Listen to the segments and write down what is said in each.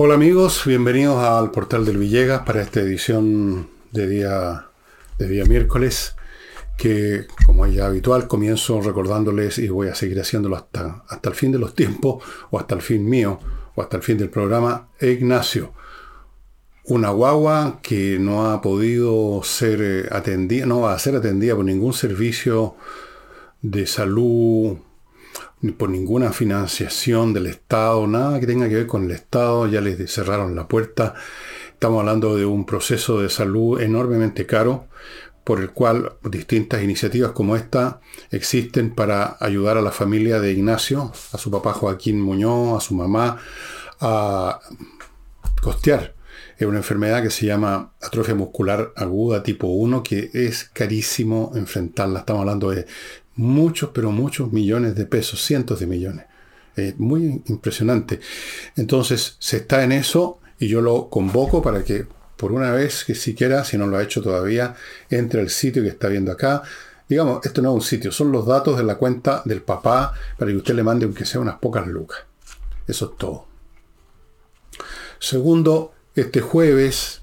Hola amigos, bienvenidos al portal del Villegas para esta edición de día, de día miércoles, que como es ya habitual comienzo recordándoles y voy a seguir haciéndolo hasta, hasta el fin de los tiempos o hasta el fin mío o hasta el fin del programa, Ignacio. Una guagua que no ha podido ser eh, atendida, no va a ser atendida por ningún servicio de salud por ninguna financiación del Estado, nada que tenga que ver con el Estado, ya les cerraron la puerta. Estamos hablando de un proceso de salud enormemente caro, por el cual distintas iniciativas como esta existen para ayudar a la familia de Ignacio, a su papá Joaquín Muñoz, a su mamá, a costear. Es una enfermedad que se llama atrofia muscular aguda tipo 1, que es carísimo enfrentarla. Estamos hablando de muchos, pero muchos millones de pesos, cientos de millones. muy impresionante. Entonces, se está en eso y yo lo convoco para que, por una vez que siquiera, si no lo ha hecho todavía, entre al sitio que está viendo acá. Digamos, esto no es un sitio, son los datos de la cuenta del papá para que usted le mande aunque sea unas pocas lucas. Eso es todo. Segundo, este jueves,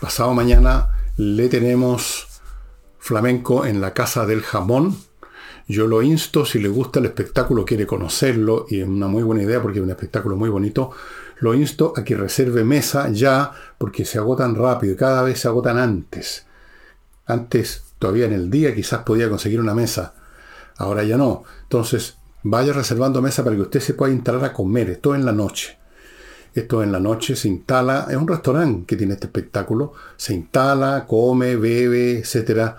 pasado mañana, le tenemos flamenco en la Casa del Jamón. Yo lo insto, si le gusta el espectáculo, quiere conocerlo, y es una muy buena idea porque es un espectáculo muy bonito, lo insto a que reserve mesa ya, porque se agotan rápido y cada vez se agotan antes. Antes, todavía en el día, quizás podía conseguir una mesa, ahora ya no. Entonces, vaya reservando mesa para que usted se pueda instalar a comer, esto en la noche. Esto en la noche se instala, es un restaurante que tiene este espectáculo, se instala, come, bebe, etcétera,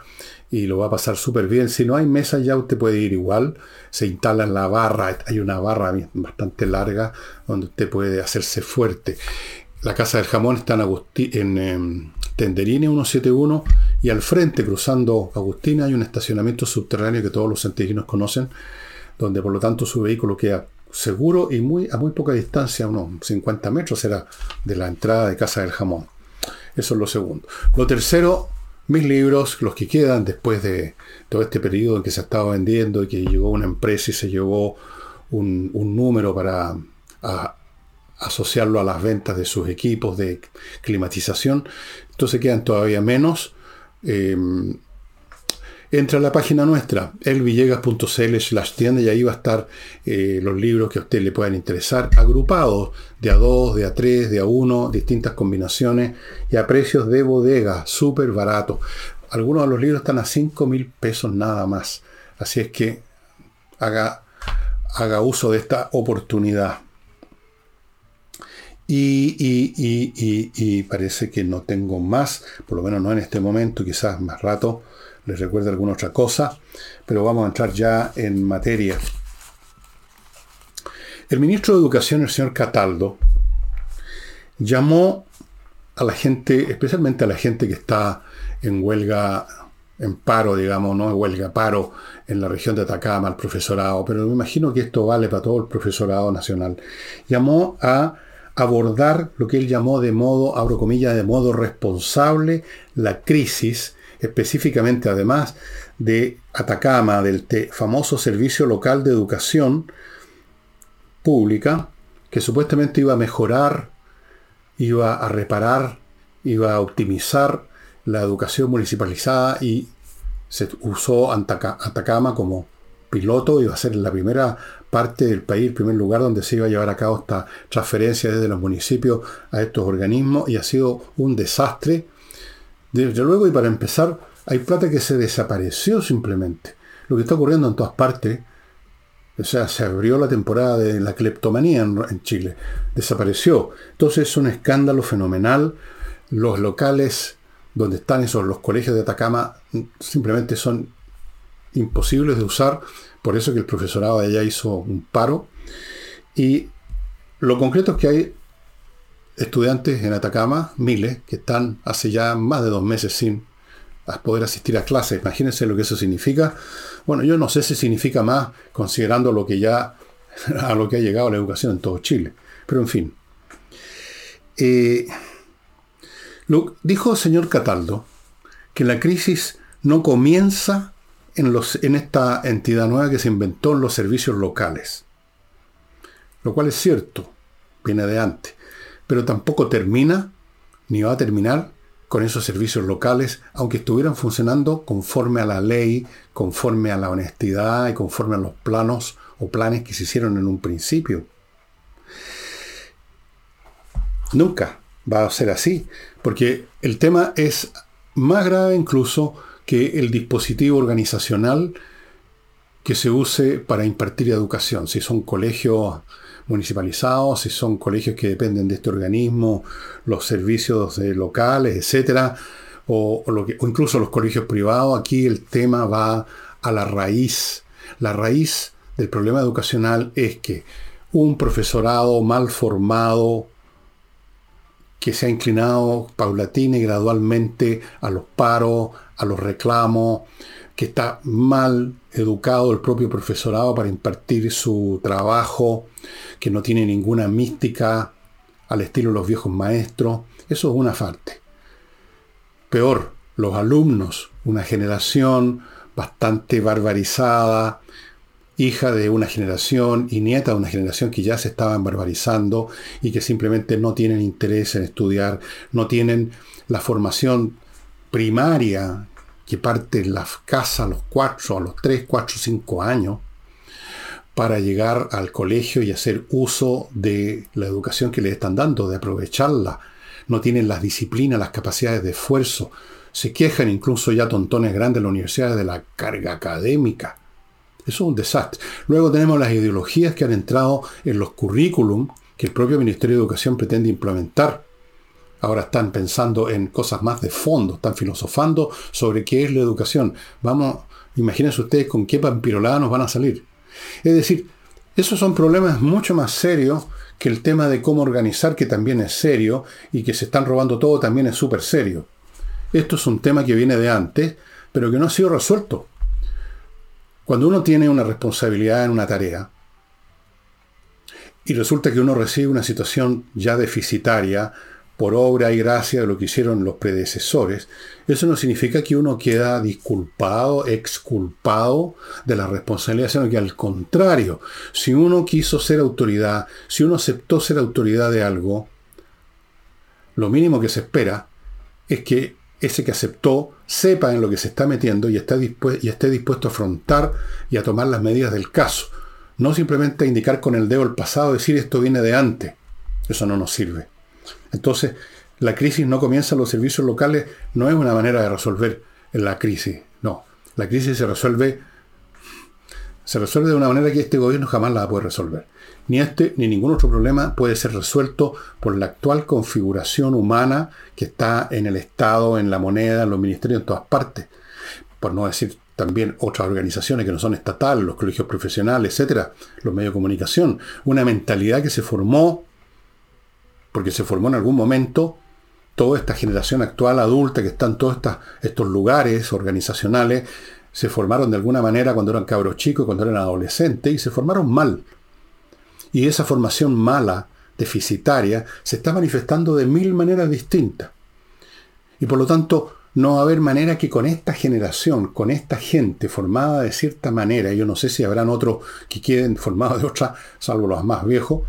y lo va a pasar súper bien. Si no hay mesa ya usted puede ir igual, se instala en la barra, hay una barra bastante larga donde usted puede hacerse fuerte. La Casa del Jamón está en, en em, Tenderine 171 y al frente, cruzando Agustina, hay un estacionamiento subterráneo que todos los santiaguinos conocen, donde por lo tanto su vehículo queda seguro y muy, a muy poca distancia, unos 50 metros será de la entrada de Casa del Jamón. Eso es lo segundo. Lo tercero, mis libros, los que quedan después de todo este periodo en que se estaba vendiendo y que llegó una empresa y se llevó un, número para asociarlo a las ventas de sus equipos de climatización. Entonces quedan todavía menos. Eh, entra a la página nuestra, elvillegas.cl slash tienda y ahí va a estar eh, los libros que a usted le puedan interesar, agrupados de a 2, de a 3, de a 1, distintas combinaciones y a precios de bodega, súper barato. Algunos de los libros están a 5 mil pesos nada más. Así es que haga, haga uso de esta oportunidad. Y, y, y, parece que no tengo más, por lo menos no en este momento, quizás más rato les recuerdo alguna otra cosa, pero vamos a entrar ya en materia. El ministro de Educación, el señor Cataldo, llamó a la gente, especialmente a la gente que está en huelga, en paro, digamos, no en huelga, paro en la región de Atacama, al profesorado, pero me imagino que esto vale para todo el profesorado nacional. Llamó a abordar lo que él llamó de modo, abro comillas, de modo responsable la crisis específicamente además de Atacama, del famoso Servicio Local de Educación Pública, que supuestamente iba a mejorar, iba a reparar, iba a optimizar la educación municipalizada y se usó Atacama como piloto, iba a ser la primera parte del país, el primer lugar donde se iba a llevar a cabo esta transferencia desde los municipios a estos organismos y ha sido un desastre desde luego, y para empezar, hay plata que se desapareció simplemente. Lo que está ocurriendo en todas partes, o sea, se abrió la temporada de la cleptomanía en, Chile, desapareció. Entonces es un escándalo fenomenal. Los locales donde están esos, los colegios de Atacama, simplemente son imposibles de usar. Por eso que el profesorado de allá hizo un paro. Y lo concreto es que hay estudiantes en Atacama, miles, que están hace ya más de dos meses sin poder asistir a clases. Imagínense lo que eso significa. Bueno, yo no sé si significa más considerando lo que ya a lo que ha llegado la educación en todo Chile. Pero en fin. Eh, dijo el señor Cataldo que la crisis no comienza en, los, en esta entidad nueva que se inventó en los servicios locales. Lo cual es cierto, viene de antes. Pero tampoco termina ni va a terminar con esos servicios locales, aunque estuvieran funcionando conforme a la ley, conforme a la honestidad y conforme a los planos o planes que se hicieron en un principio. Nunca va a ser así, porque el tema es más grave incluso que el dispositivo organizacional que se use para impartir educación, si son colegios municipalizados, si son colegios que dependen de este organismo, los servicios locales, etcétera, o, o incluso los colegios privados. Aquí el tema va a la raíz. La raíz del problema educacional es que un profesorado mal formado, que se ha inclinado paulatina y gradualmente a los paros, a los reclamos, que está mal educado el propio profesorado para impartir su trabajo, que no tiene ninguna mística al estilo de los viejos maestros. Eso es una falta. Peor, los alumnos, una generación bastante barbarizada, hija de una generación y nieta de una generación que ya se estaban barbarizando y que simplemente no tienen interés en estudiar, no tienen la formación primaria que parte en la casa a los cuatro, a los tres, cuatro, cinco años, para llegar al colegio y hacer uso de la educación que les están dando, de aprovecharla. No tienen las disciplinas, las capacidades de esfuerzo. Se quejan incluso ya tontones grandes en las universidades de la carga académica eso es un desastre. Luego tenemos las ideologías que han entrado en los currículum que el propio Ministerio de Educación pretende implementar. Ahora están pensando en cosas más de fondo, están filosofando sobre qué es la educación. Vamos, imagínense ustedes con qué pampirolada nos van a salir. Es decir, esos son problemas mucho más serios que el tema de cómo organizar, que también es serio, y que se están robando todo también es súper serio. Esto es un tema que viene de antes, pero que no ha sido resuelto. Cuando uno tiene una responsabilidad en una tarea y resulta que uno recibe una situación ya deficitaria por obra y gracia de lo que hicieron los predecesores, eso no significa que uno queda disculpado, exculpado de la responsabilidad, sino que al contrario, si uno quiso ser autoridad, si uno aceptó ser autoridad de algo, lo mínimo que se espera es que ese que aceptó sepa en lo que se está metiendo y, esté dispuesto a afrontar y a tomar las medidas del caso. No simplemente indicar con el dedo el pasado, decir esto viene de antes. Eso no nos sirve. Entonces, la crisis no comienza en los servicios locales, no es una manera de resolver la crisis. No, la crisis se resuelve, se resuelve de una manera que este gobierno jamás la puede resolver. Ni este ni ningún otro problema puede ser resuelto por la actual configuración humana que está en el Estado, en la moneda, en los ministerios, en todas partes. Por no decir también otras organizaciones que no son estatales, los colegios profesionales, etcétera, los medios de comunicación. Una mentalidad que se formó, porque se formó en algún momento, toda esta generación actual adulta que está en todos estos lugares organizacionales, se formaron de alguna manera cuando eran cabros chicos, cuando eran adolescentes, y se formaron mal. Y esa formación mala, deficitaria, se está manifestando de mil maneras distintas. Y por lo tanto, no va a haber manera que con esta generación, con esta gente formada de cierta manera, yo no sé si habrán otros que queden formados de otra, salvo los más viejos,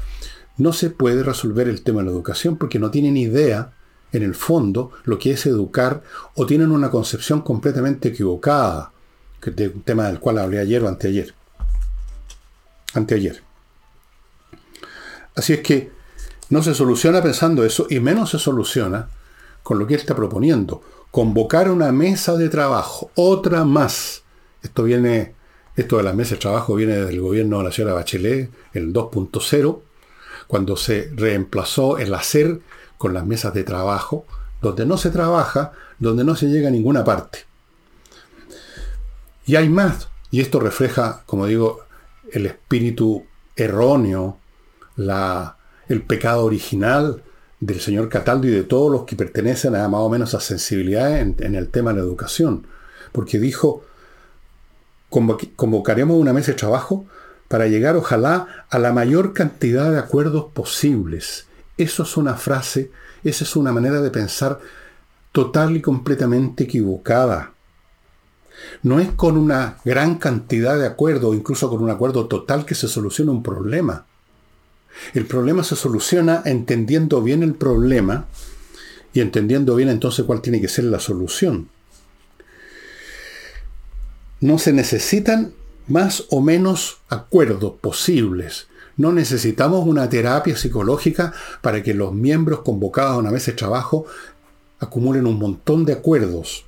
no se puede resolver el tema de la educación porque no tienen idea, en el fondo, lo que es educar o tienen una concepción completamente equivocada, de un tema del cual hablé ayer o anteayer. Anteayer. Así es que no se soluciona pensando eso y menos se soluciona con lo que él está proponiendo. Convocar una mesa de trabajo, otra más. Esto viene, esto de las mesas de trabajo viene del gobierno de la señora Bachelet, el 2.0, cuando se reemplazó el hacer con las mesas de trabajo, donde no se trabaja, donde no se llega a ninguna parte. Y hay más, y esto refleja, como digo, el espíritu erróneo la, el pecado original del señor Cataldo y de todos los que pertenecen a más o menos a sensibilidad en, en el tema de la educación. Porque dijo, convocaremos una mesa de trabajo para llegar ojalá a la mayor cantidad de acuerdos posibles. Eso es una frase, esa es una manera de pensar total y completamente equivocada. No es con una gran cantidad de acuerdos, incluso con un acuerdo total, que se soluciona un problema El problema se soluciona entendiendo bien el problema y entendiendo bien entonces cuál tiene que ser la solución. No se necesitan más o menos acuerdos posibles. No necesitamos una terapia psicológica para que los miembros convocados a una mesa de trabajo acumulen un montón de acuerdos.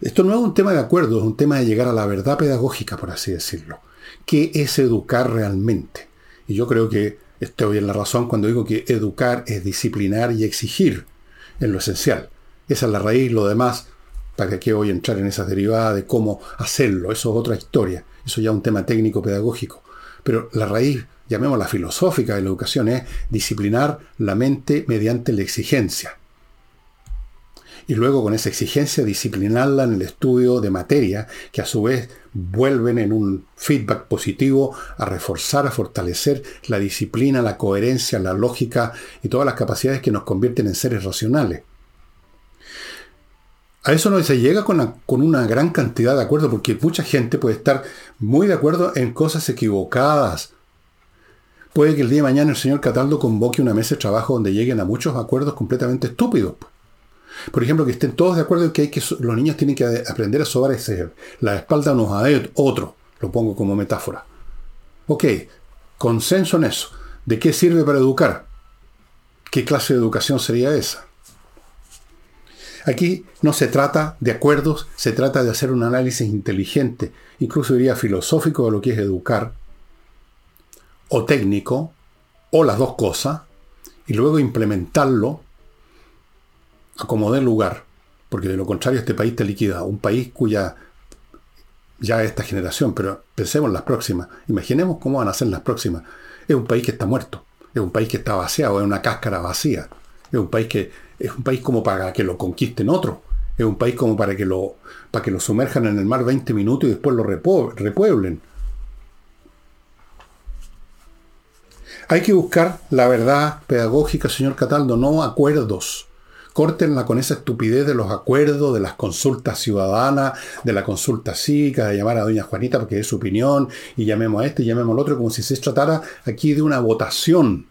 Esto no es un tema de acuerdo, es un tema de llegar a la verdad pedagógica, por así decirlo. ¿Qué es educar realmente? Y yo creo que estoy en la razón cuando digo que educar es disciplinar y exigir en lo esencial. Esa es la raíz, lo demás, para qué voy a entrar en esas derivadas de cómo hacerlo, eso es otra historia, eso ya es un tema técnico pedagógico. Pero la raíz, llamémosla filosófica de la educación, es disciplinar la mente mediante la exigencia y luego con esa exigencia disciplinarla en el estudio de materia, que a su vez vuelven en un feedback positivo a reforzar, a fortalecer la disciplina, la coherencia, la lógica y todas las capacidades que nos convierten en seres racionales. A eso no se llega con, una gran cantidad de acuerdos, porque mucha gente puede estar muy de acuerdo en cosas equivocadas. Puede que el día de mañana el señor Cataldo convoque una mesa de trabajo donde lleguen a muchos acuerdos completamente estúpidos. Por ejemplo, que estén todos de acuerdo en que, los niños tienen que aprender a sobar la espalda unos a otros. Lo pongo como metáfora. Ok, consenso en eso. ¿De qué sirve para educar? ¿Qué clase de educación sería esa? Aquí no se trata de acuerdos, se trata de hacer un análisis inteligente, incluso diría filosófico de lo que es educar, o técnico, o las dos cosas, y luego implementarlo acomodé el lugar, porque de lo contrario este país está liquidado. Un país cuya ya esta generación, pero pensemos en las próximas. Imaginemos cómo van a ser las próximas. Es un país que está muerto, es un país que está vaciado, es una cáscara vacía. Es un país que es un país como para que lo conquisten otros. Es un país como para que lo para que lo sumerjan en el mar 20 minutos y después lo repueblen. Hay que buscar la verdad pedagógica, señor Cataldo, no acuerdos. Córtenla con esa estupidez de los acuerdos, de las consultas ciudadanas, de la consulta cívica, de llamar a doña Juanita porque es su opinión, y llamemos a este y llamemos al otro, como si se tratara aquí de una votación.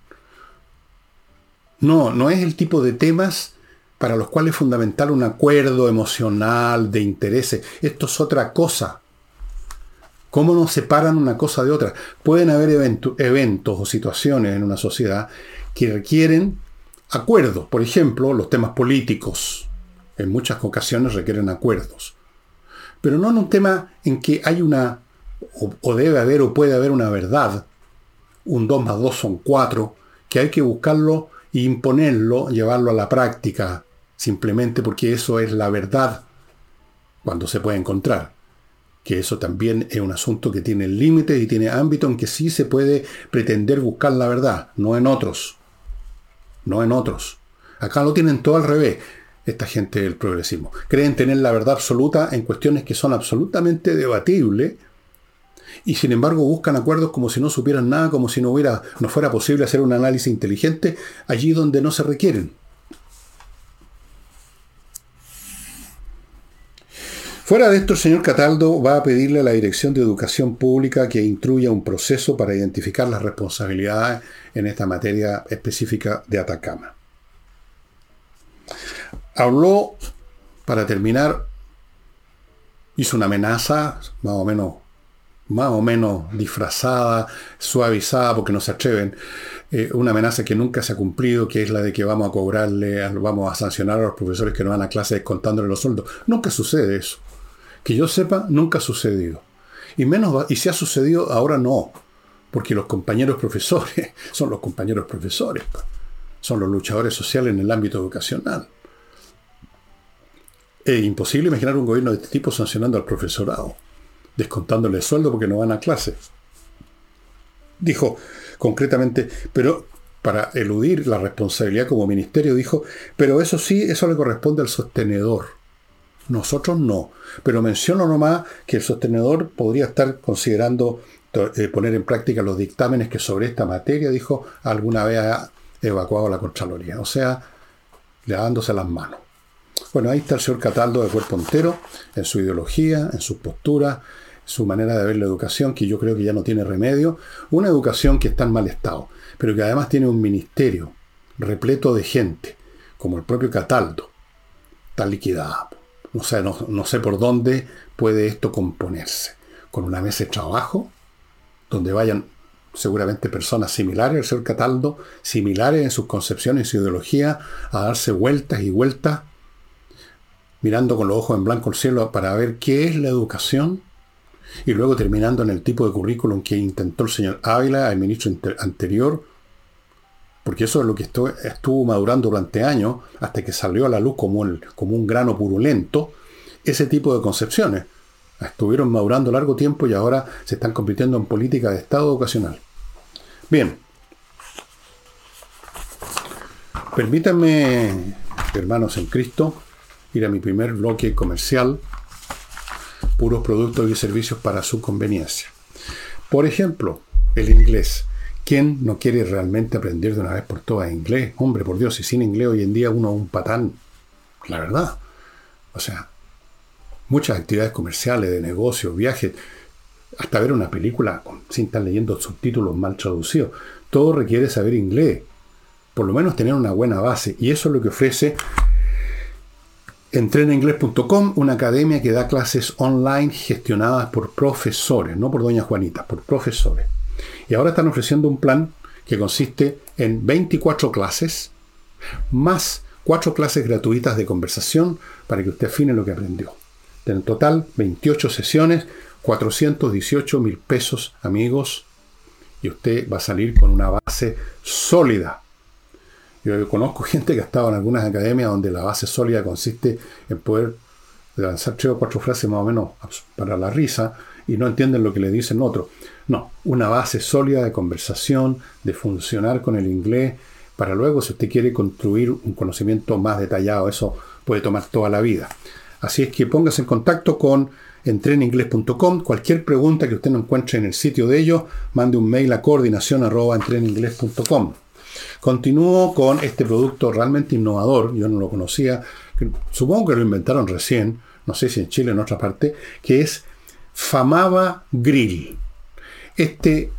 No, no es el tipo de temas para los cuales es fundamental un acuerdo emocional, de intereses. Esto es otra cosa. ¿Cómo nos separan una cosa de otra? Pueden haber eventos o situaciones en una sociedad que requieren acuerdos. Por ejemplo, los temas políticos en muchas ocasiones requieren acuerdos. Pero no en un tema en que hay una, o, debe haber o puede haber una verdad, un 2 más 2 son 4, que hay que buscarlo imponerlo, llevarlo a la práctica, simplemente porque eso es la verdad cuando se puede encontrar. Que eso también es un asunto que tiene límites y tiene ámbito en que sí se puede pretender buscar la verdad, no en otros no en otros. Acá lo tienen todo al revés, esta gente del progresismo. Creen tener la verdad absoluta en cuestiones que son absolutamente debatibles y sin embargo buscan acuerdos como si no supieran nada, como si no, hubiera, no fuera posible hacer un análisis inteligente allí donde no se requieren. Fuera de esto, el señor Cataldo va a pedirle a la Dirección de Educación Pública que instruya un proceso para identificar las responsabilidades en esta materia específica de Atacama. Habló, para terminar, hizo una amenaza, más o menos, más o menos disfrazada, suavizada, porque no se atreven, eh, una amenaza que nunca se ha cumplido, que es la de que vamos a cobrarle, vamos a sancionar a los profesores que no van a clase descontándole los sueldos. Nunca sucede eso. Que yo sepa, nunca ha sucedido. Y menos y si ha sucedido, ahora no. Porque los compañeros profesores son los compañeros profesores. Son los luchadores sociales en el ámbito educacional. Es imposible imaginar un gobierno de este tipo sancionando al profesorado, descontándole el sueldo porque no van a clase. Dijo concretamente, pero para eludir la responsabilidad como ministerio, dijo, pero eso sí, eso le corresponde al sostenedor. Nosotros no. Pero menciono nomás que el sostenedor podría estar considerando eh, poner en práctica los dictámenes que sobre esta materia, dijo, alguna vez ha evacuado la Contraloría. O sea, lavándose las manos. Bueno, ahí está el señor Cataldo de cuerpo entero, en su ideología, en sus posturas, su manera de ver la educación, que yo creo que ya no tiene remedio, una educación que está en mal estado, pero que además tiene un ministerio repleto de gente, como el propio Cataldo, está liquidada. No sé, no, no sé por dónde puede esto componerse. Con una mesa de trabajo, donde vayan seguramente personas similares al señor Cataldo, similares en sus concepciones y su ideología, a darse vueltas y vueltas, mirando con los ojos en blanco el cielo para ver qué es la educación, y luego terminando en el tipo de currículum que intentó el señor Ávila, el ministro anterior, porque eso es lo que estuvo madurando durante años, hasta que salió a la luz como, como un grano purulento, ese tipo de concepciones. Estuvieron madurando largo tiempo y ahora se están convirtiendo en política de Estado educacional. Bien. Permítanme, hermanos en Cristo, ir a mi primer bloque comercial, puros productos y servicios para su conveniencia. Por ejemplo, el inglés. ¿Quién no quiere realmente aprender de una vez por todas inglés? Hombre, por Dios, y sin inglés hoy en día uno es un patán. La verdad. O sea, muchas actividades comerciales, de negocio, viajes, hasta ver una película sin estar leyendo subtítulos mal traducidos. Todo requiere saber inglés. Por lo menos tener una buena base. Y eso es lo que ofrece Entrenainglés.com, una academia que da clases online gestionadas por profesores, no por doña Juanita, por profesores. Y ahora están ofreciendo un plan que consiste en 24 clases, más 4 clases gratuitas de conversación para que usted afine lo que aprendió. En total, 28 sesiones, 418 mil pesos, amigos, y usted va a salir con una base sólida. Yo conozco gente que ha estado en algunas academias donde la base sólida consiste en poder lanzar tres o cuatro frases más o menos para la risa y no entienden lo que le dicen otros. No, una base sólida de conversación, de funcionar con el inglés, para luego, si usted quiere construir un conocimiento más detallado, eso puede tomar toda la vida. Así es que póngase en contacto con entreninglés.com. Cualquier pregunta que usted no encuentre en el sitio de ellos, mande un mail a coordinación arroba Continúo con este producto realmente innovador, yo no lo conocía, supongo que lo inventaron recién, no sé si en Chile o en otra parte, que es Famaba Grill. Este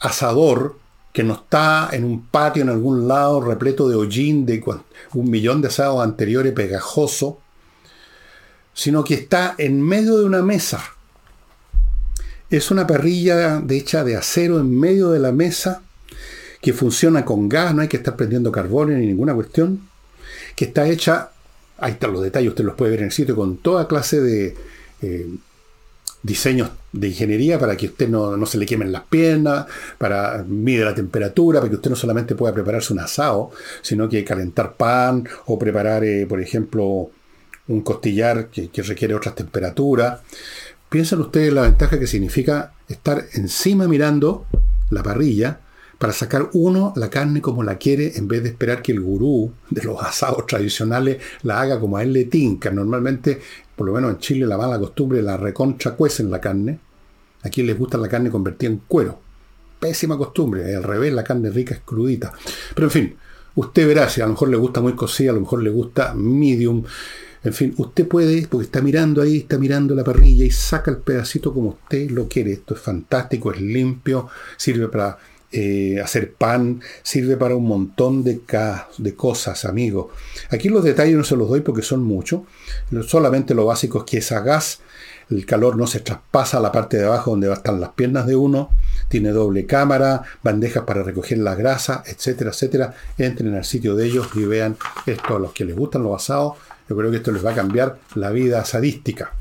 asador que no está en un patio en algún lado repleto de hollín de un millón de asados anteriores pegajoso, sino que está en medio de una mesa. Es una parrilla de hecha de acero en medio de la mesa que funciona con gas, no hay que estar prendiendo carbón ni ninguna cuestión, que está hecha, ahí están los detalles, usted los puede ver en el sitio, con toda clase de eh, diseños de ingeniería para que usted no, se le quemen las piernas, para mide la temperatura, para que usted no solamente pueda prepararse un asado, sino que calentar pan o preparar, eh, por ejemplo, un costillar que, requiere otras temperaturas. Piensen ustedes la ventaja que significa estar encima mirando la parrilla para sacar uno la carne como la quiere en vez de esperar que el gurú de los asados tradicionales la haga como a él le tinca. Normalmente, por lo menos en Chile, la mala costumbre la recontra en la carne. Aquí les gusta la carne convertida en cuero. Pésima costumbre. Al revés, la carne rica es crudita. Pero en fin, usted verá si a lo mejor le gusta muy cocida, a lo mejor le gusta medium. En fin, usted puede, porque está mirando ahí, está mirando la parrilla y saca el pedacito como usted lo quiere. Esto es fantástico, es limpio, sirve para eh, hacer pan, sirve para un montón de, de cosas, amigos. Aquí los detalles no se los doy porque son muchos. Solamente lo básico es que esa gas, el calor no se traspasa a la parte de abajo donde están las piernas de uno. Tiene doble cámara, bandejas para recoger la grasa, etcétera, etcétera. Entren al sitio de ellos y vean esto a los que les gustan los asados. Yo creo que esto les va a cambiar la vida sadística.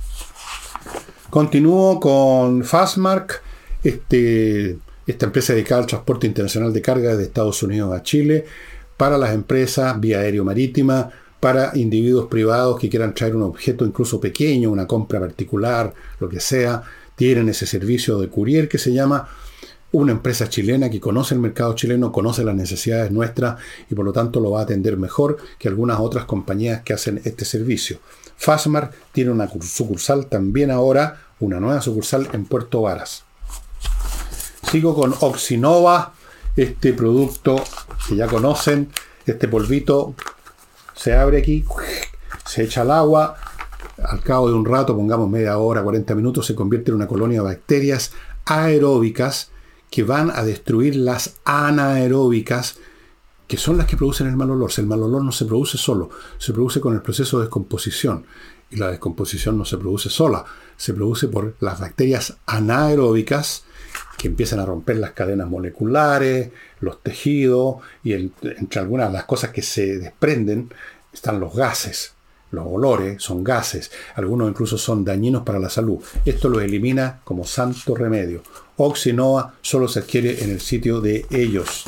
Continúo con Fastmark, este, esta empresa dedicada al transporte internacional de carga de Estados Unidos a Chile, para las empresas vía aéreo-marítima, para individuos privados que quieran traer un objeto incluso pequeño, una compra particular, lo que sea, tienen ese servicio de courier que se llama una empresa chilena que conoce el mercado chileno, conoce las necesidades nuestras y por lo tanto lo va a atender mejor que algunas otras compañías que hacen este servicio. Fasmar tiene una sucursal también ahora, una nueva sucursal en Puerto Varas. Sigo con Oxinova, este producto que ya conocen, este polvito se abre aquí, se echa al agua, al cabo de un rato, pongamos media hora, 40 minutos, se convierte en una colonia de bacterias aeróbicas que van a destruir las anaeróbicas, que son las que producen el mal olor. el mal olor no se produce solo, se produce con el proceso de descomposición. Y la descomposición no se produce sola, se produce por las bacterias anaeróbicas que empiezan a romper las cadenas moleculares, los tejidos, y entre algunas de las cosas que se desprenden están los gases. Los olores son gases, algunos incluso son dañinos para la salud. Esto lo elimina como santo remedio. Oxinoa solo se adquiere en el sitio de ellos.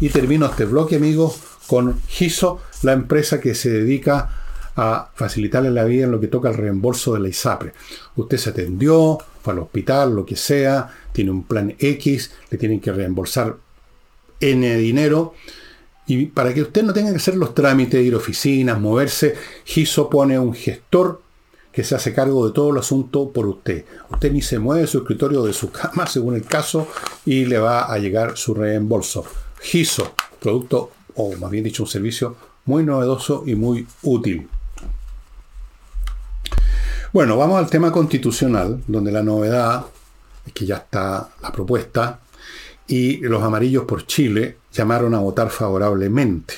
Y termino este bloque, amigos, con Giso, la empresa que se dedica a facilitarle la vida en lo que toca el reembolso de la ISAPRE. Usted se atendió, fue al hospital, lo que sea, tiene un plan X, le tienen que reembolsar N dinero. Y para que usted no tenga que hacer los trámites, ir a oficinas, moverse, GISO pone un gestor que se hace cargo de todo el asunto por usted. Usted ni se mueve de su escritorio de su cama, según el caso, y le va a llegar su reembolso. GISO, producto, o más bien dicho, un servicio muy novedoso y muy útil. Bueno, vamos al tema constitucional, donde la novedad es que ya está la propuesta y los amarillos por Chile llamaron a votar favorablemente.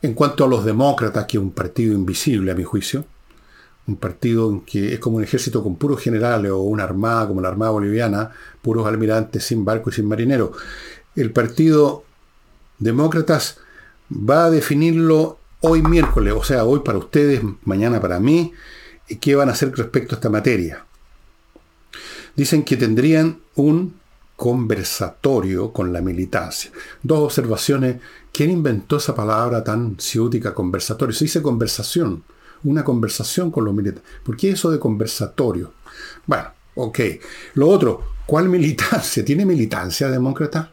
En cuanto a los demócratas, que es un partido invisible a mi juicio, un partido que es como un ejército con puros generales o una armada como la Armada Boliviana, puros almirantes sin barco y sin marinero. El partido Demócratas va a definirlo hoy miércoles, o sea, hoy para ustedes, mañana para mí, qué van a hacer respecto a esta materia. Dicen que tendrían un conversatorio con la militancia. Dos observaciones. ¿Quién inventó esa palabra tan ciútica, conversatorio? Se dice conversación, una conversación con los militares. ¿Por qué eso de conversatorio? Bueno, ok. Lo otro, ¿cuál militancia? ¿Tiene militancia demócrata?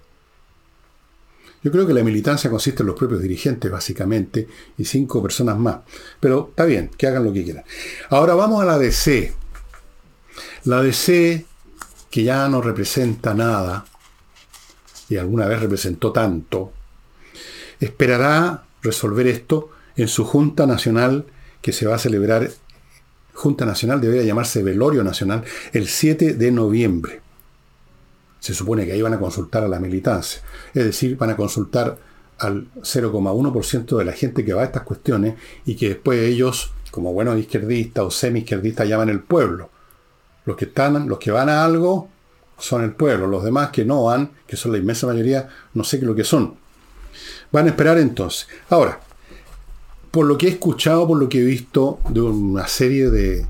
Yo creo que la militancia consiste en los propios dirigentes, básicamente, y cinco personas más. Pero está bien, que hagan lo que quieran. Ahora vamos a la DC. La DC, que ya no representa nada, y alguna vez representó tanto, esperará resolver esto en su Junta Nacional que se va a celebrar, Junta Nacional debería llamarse Velorio Nacional, el 7 de noviembre. Se supone que ahí van a consultar a la militancia. Es decir, van a consultar al 0,1% de la gente que va a estas cuestiones y que después ellos, como buenos izquierdistas o semi-izquierdistas, llaman el pueblo. Los que, están, los que van a algo son el pueblo. Los demás que no van, que son la inmensa mayoría, no sé qué lo que son. Van a esperar entonces. Ahora, por lo que he escuchado, por lo que he visto de una serie de,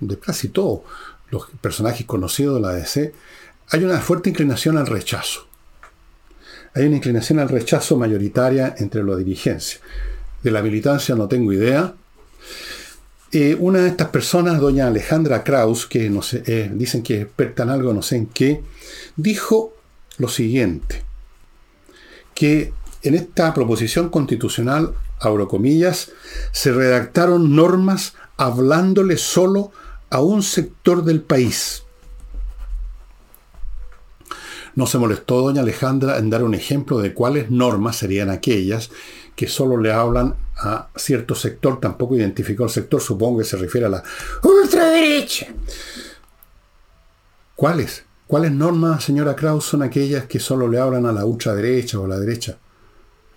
de casi todos los personajes conocidos de la DC, hay una fuerte inclinación al rechazo. Hay una inclinación al rechazo mayoritaria entre la dirigencia. De la militancia no tengo idea. Eh, una de estas personas, doña Alejandra Kraus, que eh, dicen que es experta en algo, no sé en qué, dijo lo siguiente, que en esta proposición constitucional, abro comillas, se redactaron normas hablándole solo a un sector del país no se molestó doña Alejandra en dar un ejemplo de cuáles normas serían aquellas que solo le hablan a cierto sector, tampoco identificó el sector, supongo que se refiere a la ultraderecha. ¿Cuáles? ¿Cuáles normas, señora Kraus, son aquellas que solo le hablan a la ultraderecha o a la derecha?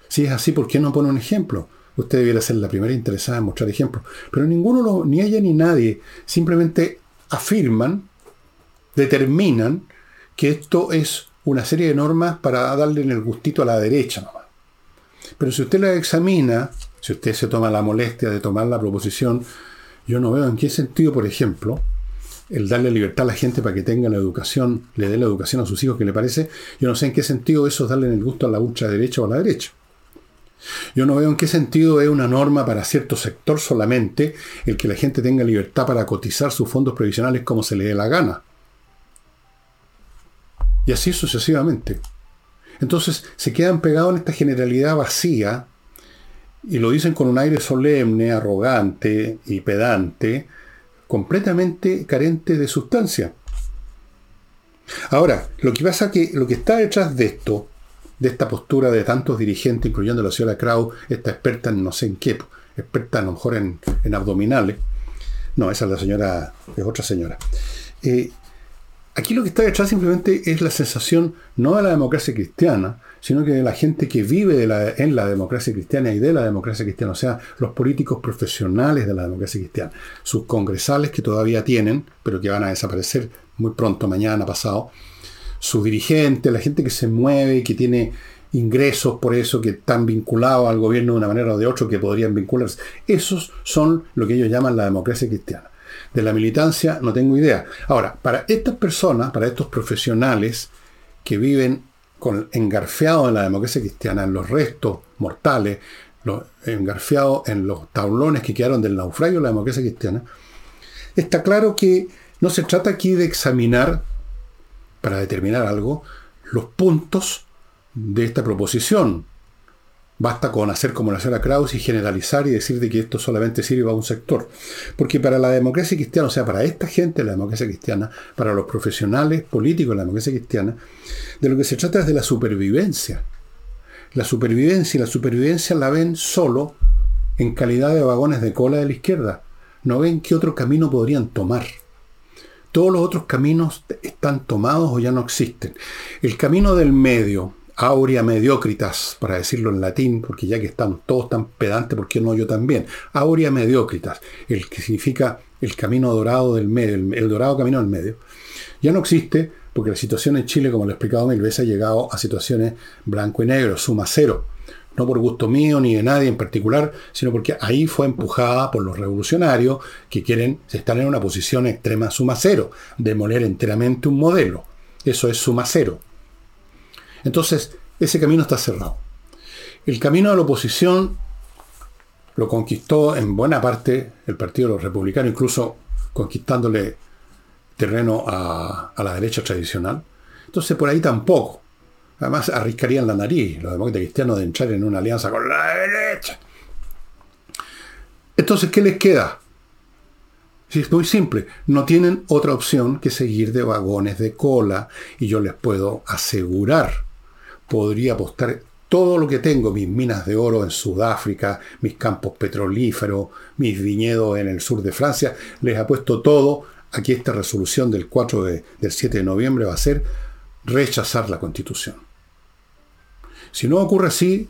Si es así, ¿por qué no pone un ejemplo? Usted debiera ser la primera interesada en mostrar ejemplos. Pero ninguno, ni ella ni nadie, simplemente afirman, determinan que esto es una serie de normas para darle el gustito a la derecha nomás. Pero si usted la examina, si usted se toma la molestia de tomar la proposición, yo no veo en qué sentido, por ejemplo, el darle libertad a la gente para que tenga la educación, le dé la educación a sus hijos que le parece, yo no sé en qué sentido eso es darle el gusto a la ultraderecha o a la derecha. Yo no veo en qué sentido es una norma para cierto sector solamente el que la gente tenga libertad para cotizar sus fondos previsionales como se le dé la gana. Y así sucesivamente. Entonces se quedan pegados en esta generalidad vacía y lo dicen con un aire solemne, arrogante y pedante, completamente carente de sustancia. Ahora, lo que pasa que lo que está detrás de esto, de esta postura de tantos dirigentes, incluyendo la señora Krau, esta experta en no sé en qué, experta a lo mejor en, abdominales. No, esa es la señora, es otra señora. Eh, aquí lo que está detrás simplemente es la sensación no de la democracia cristiana, sino que de la gente que vive en la democracia cristiana y de la democracia cristiana, o sea, los políticos profesionales de la democracia cristiana, sus congresales que todavía tienen, pero que van a desaparecer muy pronto, mañana, pasado, sus dirigentes, la gente que se mueve que tiene ingresos por eso, que están vinculados al gobierno de una manera o de otra, que podrían vincularse. Esos son lo que ellos llaman la democracia cristiana. De la militancia no tengo idea. Ahora, para estas personas, para estos profesionales que viven con, en la democracia cristiana, en los restos mortales, los, en los tablones que quedaron del naufragio de la democracia cristiana, está claro que no se trata aquí de examinar, para determinar algo, los puntos de esta proposición. Basta con hacer como la señora Kraus y generalizar y decir de que esto solamente sirve a un sector. Porque para la democracia cristiana, o sea, para esta gente la democracia cristiana, para los profesionales políticos de la democracia cristiana, de lo que se trata es de la supervivencia. La supervivencia y la supervivencia la ven solo en calidad de vagones de cola de la izquierda. No ven qué otro camino podrían tomar. Todos los otros caminos están tomados o ya no existen. El camino del medio, aurea mediocritas, para decirlo en latín, porque ya que están todos tan pedantes, ¿por qué no yo también? Aurea mediocritas, el que significa el camino dorado del medio, el, dorado camino del medio, ya no existe porque la situación en Chile, como lo he explicado mil veces, ha llegado a situaciones blanco y negro, suma cero. No por gusto mío ni de nadie en particular, sino porque ahí fue empujada por los revolucionarios que quieren estar en una posición extrema suma cero, demoler enteramente un modelo. Eso es suma cero. Entonces, ese camino está cerrado. El camino de la oposición lo conquistó en buena parte el Partido de los Republicanos, incluso conquistándole terreno a, la derecha tradicional. Entonces, por ahí tampoco. Además, arriscarían la nariz los demócratas cristianos de entrar en una alianza con la derecha. Entonces, ¿qué les queda? Es muy simple. No tienen otra opción que seguir de vagones de cola. Y yo les puedo asegurar podría apostar todo lo que tengo, mis minas de oro en Sudáfrica, mis campos petrolíferos, mis viñedos en el sur de Francia, les apuesto todo a que esta resolución del 4 del 7 de noviembre va a ser rechazar la constitución. Si no ocurre así,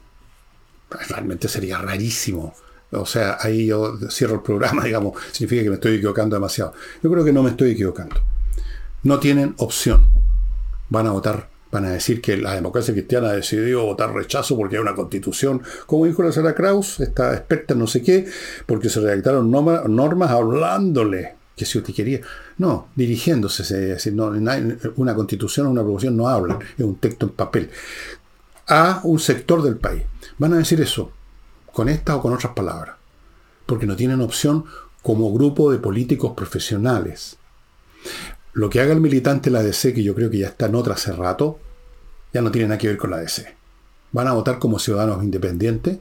realmente sería rarísimo. O sea, ahí yo cierro el programa, digamos, significa que me estoy equivocando demasiado. Yo creo que no me estoy equivocando. No tienen opción. Van a votar Van a decir que la democracia cristiana ha decidido votar rechazo porque hay una constitución, como dijo la señora Kraus, esta experta no sé qué, porque se redactaron normas hablándole, que si usted quería, no, dirigiéndose, no, una constitución o una proposición no hablan, es un texto en papel, a un sector del país. Van a decir eso, con estas o con otras palabras, porque no tienen opción como grupo de políticos profesionales. Lo que haga el militante la DC, que yo creo que ya está en otra hace rato, ya no tiene nada que ver con la DC. Van a votar como ciudadanos independientes,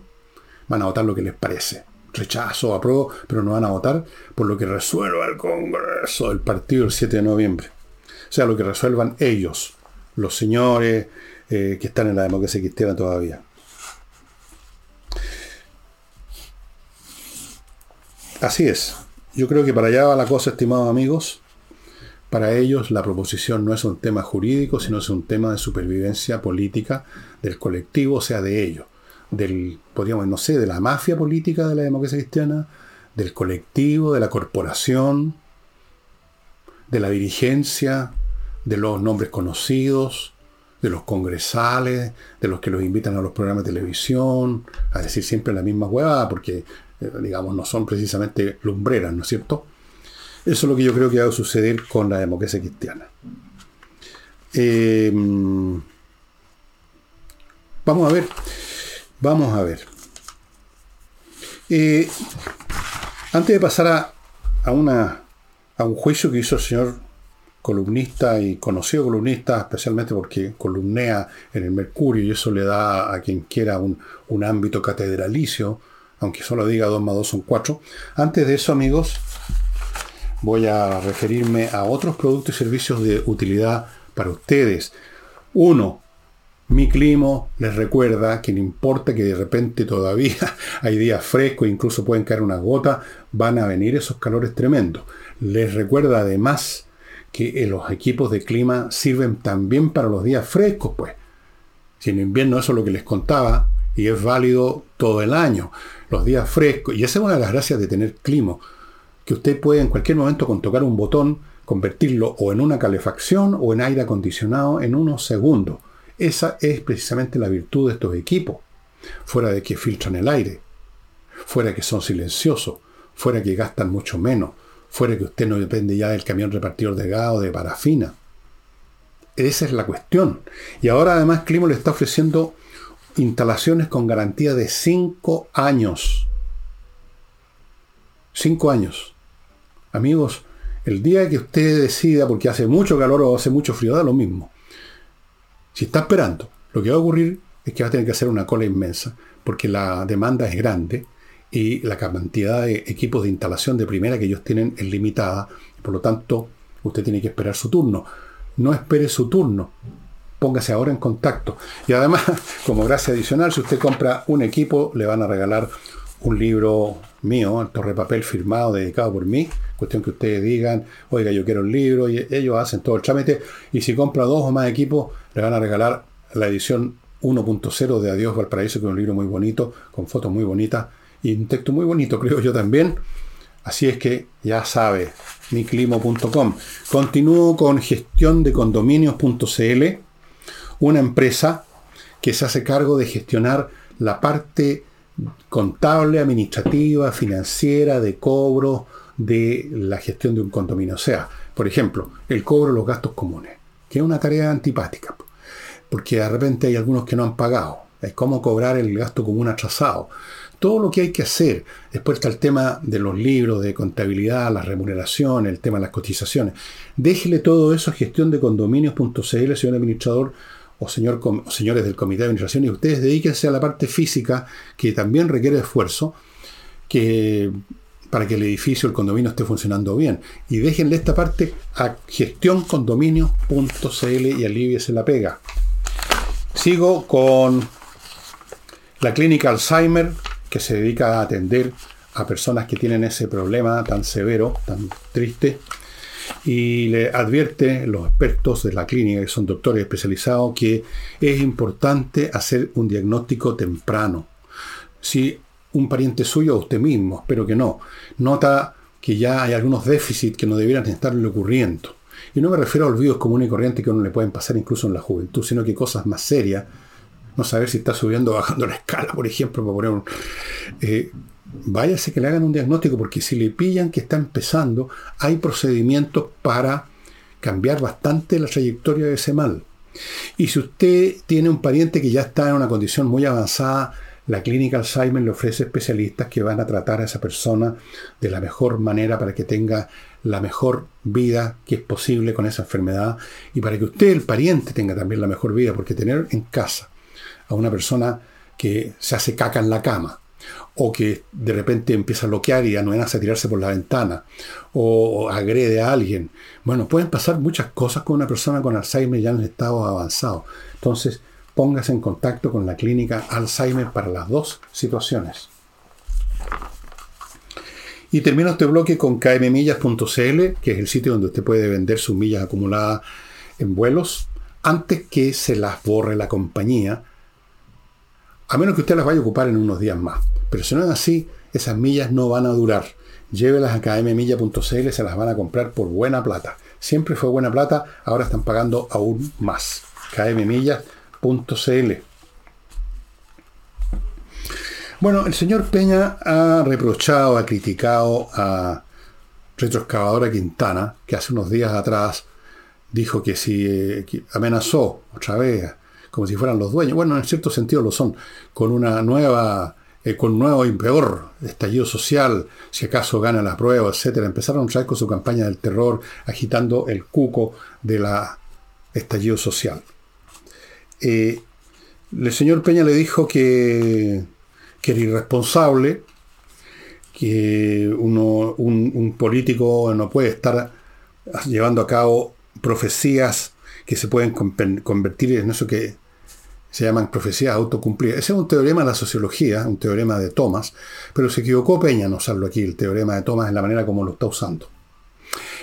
van a votar lo que les parece. Rechazo, apruebo, pero no van a votar por lo que resuelva el Congreso del partido el 7 de noviembre. O sea, lo que resuelvan ellos, los señores eh, que están en la democracia cristiana todavía. Así es. Yo creo que para allá va la cosa, estimados amigos. Para ellos la proposición no es un tema jurídico, sino es un tema de supervivencia política del colectivo, o sea, de ellos. Del, podríamos, no sé, de la mafia política de la democracia cristiana, del colectivo, de la corporación, de la dirigencia, de los nombres conocidos, de los congresales, de los que los invitan a los programas de televisión, a decir siempre la misma huevada, porque, eh, digamos, no son precisamente lumbreras, ¿no es cierto? Eso es lo que yo creo que va a suceder con la democracia cristiana. Eh, vamos a ver. Vamos a ver. Eh, antes de pasar a, a, una, a un juicio que hizo el señor columnista y conocido columnista, especialmente porque columnea en el Mercurio y eso le da a quien quiera un, un ámbito catedralicio, aunque solo diga 2 más 2 son 4. Antes de eso, amigos, voy a referirme a otros productos y servicios de utilidad para ustedes. Uno, Mi clima les recuerda que no importa que de repente todavía hay días frescos, incluso pueden caer unas gotas, van a venir esos calores tremendos. Les recuerda además que los equipos de clima sirven también para los días frescos, pues. Si en invierno eso es lo que les contaba, y es válido todo el año. Los días frescos, y esa es una de las gracias de tener clima, que usted puede en cualquier momento con tocar un botón convertirlo o en una calefacción o en aire acondicionado en unos segundos. Esa es precisamente la virtud de estos equipos. Fuera de que filtran el aire, fuera que son silenciosos, fuera que gastan mucho menos, fuera que usted no depende ya del camión repartidor de gas o de parafina. Esa es la cuestión. Y ahora además Climo le está ofreciendo instalaciones con garantía de 5 años. 5 años. Amigos, el día que usted decida, porque hace mucho calor o hace mucho frío, da lo mismo. Si está esperando, lo que va a ocurrir es que va a tener que hacer una cola inmensa, porque la demanda es grande y la cantidad de equipos de instalación de primera que ellos tienen es limitada. Por lo tanto, usted tiene que esperar su turno. No espere su turno. Póngase ahora en contacto. Y además, como gracia adicional, si usted compra un equipo, le van a regalar un libro mío, el torre papel firmado, dedicado por mí. Cuestión que ustedes digan, oiga, yo quiero un libro, y ellos hacen todo el trámite. Y si compra dos o más equipos, le van a regalar la edición 1.0 de Adiós Valparaíso, que es un libro muy bonito, con fotos muy bonitas y un texto muy bonito, creo yo también. Así es que ya sabe, miclimo.com. Continúo con gestión de condominios.cl, una empresa que se hace cargo de gestionar la parte contable, administrativa, financiera, de cobro, de la gestión de un condominio. O sea, por ejemplo, el cobro de los gastos comunes, que es una tarea antipática, porque de repente hay algunos que no han pagado. Es cómo cobrar el gasto común atrasado. Todo lo que hay que hacer. Después está el tema de los libros de contabilidad, la remuneración, el tema de las cotizaciones. Déjele todo eso a gestión de condominios.cl, señor administrador, o, señor, señores del comité de administración, y ustedes dedíquense a la parte física, que también requiere esfuerzo, que para que el edificio, el condominio esté funcionando bien. Y déjenle esta parte a gestioncondominio.cl y aliviese la pega. Sigo con la clínica Alzheimer, que se dedica a atender a personas que tienen ese problema tan severo, tan triste y le advierte los expertos de la clínica, que son doctores especializados, que es importante hacer un diagnóstico temprano. Si un pariente suyo usted mismo, espero que no, nota que ya hay algunos déficits que no debieran estarle ocurriendo. Y no me refiero a olvidos comunes y corrientes que a uno le pueden pasar incluso en la juventud, sino que cosas más serias. No saber si está subiendo o bajando la escala, por ejemplo, para poner un, eh, váyase que le hagan un diagnóstico, porque si le pillan que está empezando, hay procedimientos para cambiar bastante la trayectoria de ese mal. Y si usted tiene un pariente que ya está en una condición muy avanzada, la clínica Alzheimer le ofrece especialistas que van a tratar a esa persona de la mejor manera para que tenga la mejor vida que es posible con esa enfermedad y para que usted, el pariente, tenga también la mejor vida, porque tener en casa a una persona que se hace caca en la cama, o que de repente empieza a bloquear y a no a tirarse por la ventana, o agrede a alguien. Bueno, pueden pasar muchas cosas con una persona con Alzheimer ya en estado avanzado. Entonces, póngase en contacto con la clínica Alzheimer para las dos situaciones. Y termino este bloque con kmmillas.cl, que es el sitio donde usted puede vender sus millas acumuladas en vuelos antes que se las borre la compañía a menos que usted las vaya a ocupar en unos días más. Pero si no es así, esas millas no van a durar. Llévelas a kmmilla.cl, se las van a comprar por buena plata. Siempre fue buena plata, ahora están pagando aún más. kmmillas.cl. Bueno, el señor Peña ha reprochado, ha criticado a Retroexcavadora Quintana, que hace unos días atrás dijo que si eh, amenazó otra vez como si fueran los dueños. Bueno, en cierto sentido lo son, con una nueva, eh, con un nuevo y peor estallido social, si acaso gana la prueba, etcétera. Empezaron otra vez con su campaña del terror, agitando el cuco de la estallido social. Eh, el señor Peña le dijo que, que era irresponsable, que uno, un político no puede estar llevando a cabo profecías que se pueden convertir en eso que Se llaman profecías autocumplidas. Ese es un teorema de la sociología, un teorema de Thomas, pero se equivocó Peña en usarlo aquí, el teorema de Thomas, en la manera como lo está usando.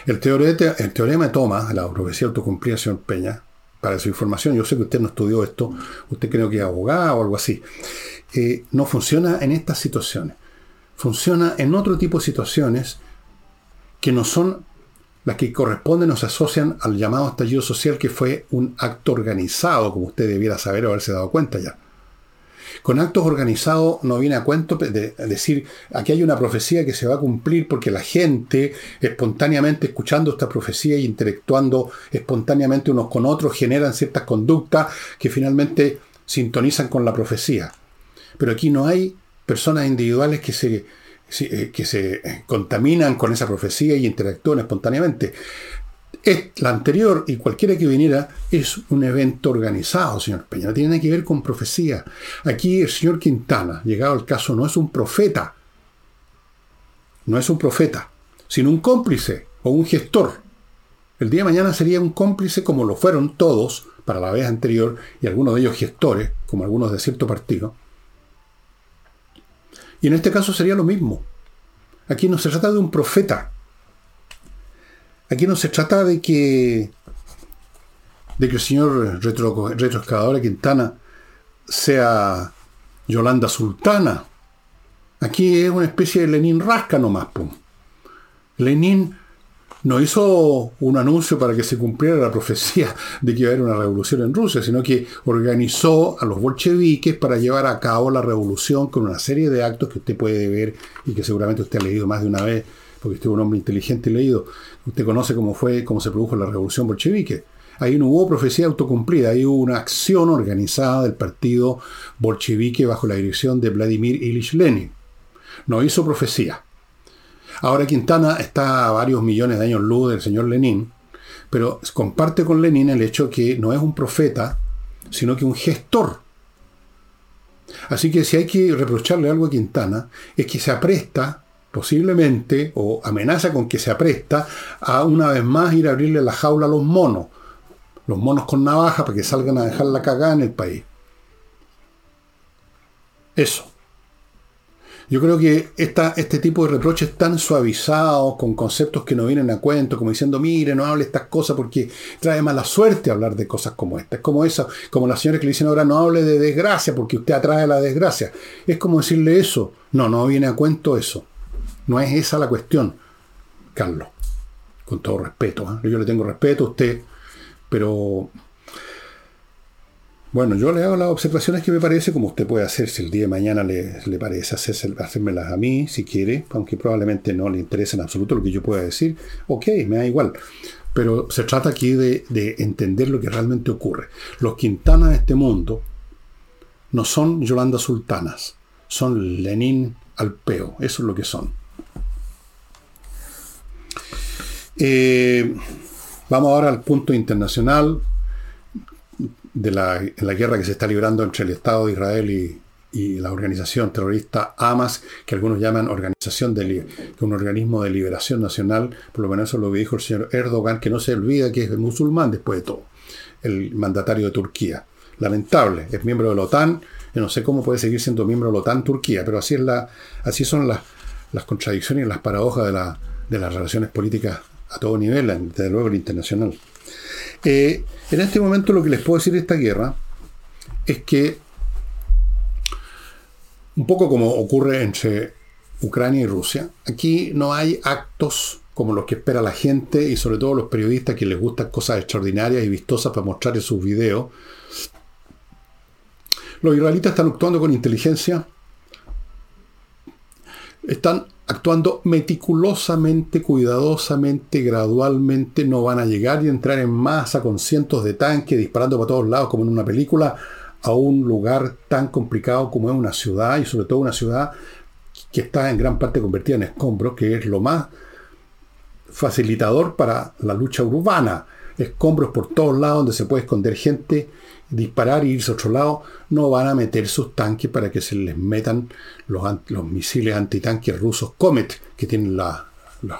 El, el teorema de Thomas, la profecía autocumplida, señor Peña, para su información, yo sé que usted no estudió esto, usted creo que es abogado o algo así, eh, no funciona en estas situaciones. Funciona en otro tipo de situaciones que no son las que corresponden o se asocian al llamado estallido social, que fue un acto organizado, como usted debiera saber o haberse dado cuenta ya. Con actos organizados no viene a cuento de decir, aquí hay una profecía que se va a cumplir porque la gente espontáneamente escuchando esta profecía y interactuando espontáneamente unos con otros generan ciertas conductas que finalmente sintonizan con la profecía. Pero aquí no hay personas individuales que se, que se contaminan con esa profecía y interactúan espontáneamente. La anterior y cualquiera que viniera es un evento organizado, señor Peña. No tiene nada que ver con profecía. Aquí el señor Quintana, llegado al caso, no es un profeta. No es un profeta, sino un cómplice o un gestor. El día de mañana sería un cómplice como lo fueron todos para la vez anterior y algunos de ellos gestores, como algunos de cierto partido. Y en este caso sería lo mismo. Aquí no se trata de un profeta, Aquí no se trata de que, de que el señor retro, retroexcavadora Quintana sea Yolanda Sultana. Aquí es una especie de Lenin rasca nomás. Pum. Lenin no hizo un anuncio para que se cumpliera la profecía de que iba a haber una revolución en Rusia, sino que organizó a los bolcheviques para llevar a cabo la revolución con una serie de actos que usted puede ver y que seguramente usted ha leído más de una vez porque usted es un hombre inteligente y leído, usted conoce cómo fue, cómo se produjo la revolución bolchevique. Ahí no hubo profecía autocumplida, ahí hubo una acción organizada del partido bolchevique bajo la dirección de Vladimir Ilich Lenin. No hizo profecía. Ahora Quintana está a varios millones de años luz del señor Lenin, pero comparte con Lenin el hecho que no es un profeta, sino que un gestor. Así que si hay que reprocharle algo a Quintana, es que se apresta posiblemente, o amenaza con que se apresta a una vez más ir a abrirle la jaula a los monos, los monos con navaja para que salgan a dejar la cagada en el país. Eso. Yo creo que este tipo de reproches tan suavizados, con conceptos que no vienen a cuento, como diciendo, mire, no hable estas cosas porque trae mala suerte hablar de cosas como estas. Es como eso, como las señoras que le dicen ahora, no hable de desgracia porque usted atrae la desgracia. Es como decirle eso. No, no viene a cuento eso. No es esa la cuestión, Carlos. Con todo respeto. ¿eh? Yo le tengo respeto a usted, pero bueno, yo le hago las observaciones que me parece, como usted puede hacer si el día de mañana le, le parece hacerse, hacérmelas a mí, si quiere, aunque probablemente no le interese en absoluto lo que yo pueda decir. Ok, me da igual. Pero se trata aquí de, de entender lo que realmente ocurre. Los Quintanas de este mundo no son Yolanda Sultanas, son Lenin Alpeo, eso es lo que son. Eh, vamos ahora al punto internacional de la, guerra que se está librando entre el Estado de Israel y, la organización terrorista Hamas, que algunos llaman organización de un organismo de liberación nacional, por lo menos eso lo dijo el señor Erdogan, que no se olvida que es musulmán después de todo, el mandatario de Turquía. Lamentable, es miembro de la OTAN, yo no sé cómo puede seguir siendo miembro de la OTAN Turquía, pero así, es la, así son las, las contradicciones y las paradojas de, la, de las relaciones políticas a todo nivel, desde luego el internacional. Eh, en este momento lo que les puedo decir de esta guerra es que, un poco como ocurre entre Ucrania y Rusia, aquí no hay actos como los que espera la gente y sobre todo los periodistas que les gustan cosas extraordinarias y vistosas para mostrar en sus videos. Los israelitas están actuando con inteligencia, están actuando meticulosamente, cuidadosamente, gradualmente, no van a llegar y entrar en masa con cientos de tanques disparando para todos lados como en una película a un lugar tan complicado como es una ciudad y sobre todo una ciudad que está en gran parte convertida en escombros, que es lo más facilitador para la lucha urbana. Escombros por todos lados donde se puede esconder gente disparar y irse a otro lado, no van a meter sus tanques para que se les metan los, misiles antitanques rusos Comet que tienen la, los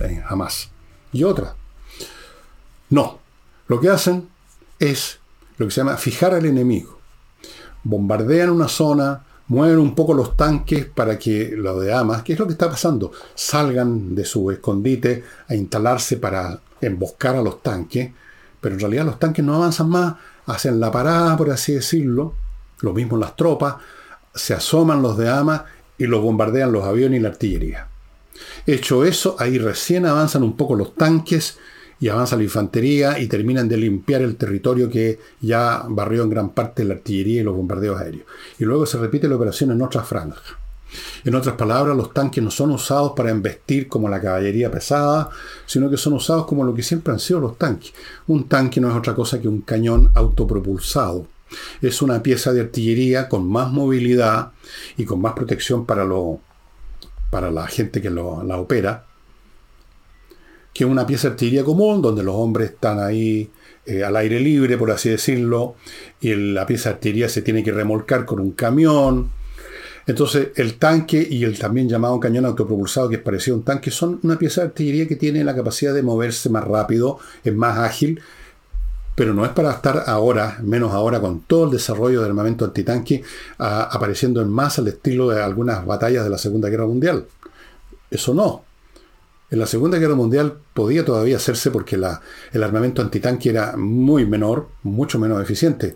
eh, Hamas. Y otra. No. Lo que hacen es lo que se llama fijar al enemigo. bombardean una zona, mueven un poco los tanques para que los de Hamas, ¿qué es lo que está pasando? Salgan de su escondite a instalarse para emboscar a los tanques, pero en realidad los tanques no avanzan más, hacen la parada, por así decirlo, lo mismo las tropas, se asoman los de Hamas y los bombardean los aviones y la artillería. Hecho eso, ahí recién avanzan un poco los tanques y avanza la infantería y terminan de limpiar el territorio que ya barrió en gran parte la artillería y los bombardeos aéreos. Y luego se repite la operación en otra franja. En otras palabras, los tanques no son usados para embestir como la caballería pesada, sino que son usados como lo que siempre han sido los tanques. Un tanque no es otra cosa que un cañón autopropulsado. Es una pieza de artillería con más movilidad y con más protección para, lo, para la gente que la opera, que una pieza de artillería común, donde los hombres están ahí eh, al aire libre, por así decirlo, y la pieza de artillería se tiene que remolcar con un camión. Entonces, el tanque y el también llamado cañón autopropulsado, que es parecido a un tanque, son una pieza de artillería que tiene la capacidad de moverse más rápido, es más ágil, pero no es para estar ahora, menos ahora con todo el desarrollo del armamento antitanque apareciendo en masa al estilo de algunas batallas de la Segunda Guerra Mundial. Eso no. En la Segunda Guerra Mundial podía todavía hacerse porque el armamento antitanque era muy menor, mucho menos eficiente.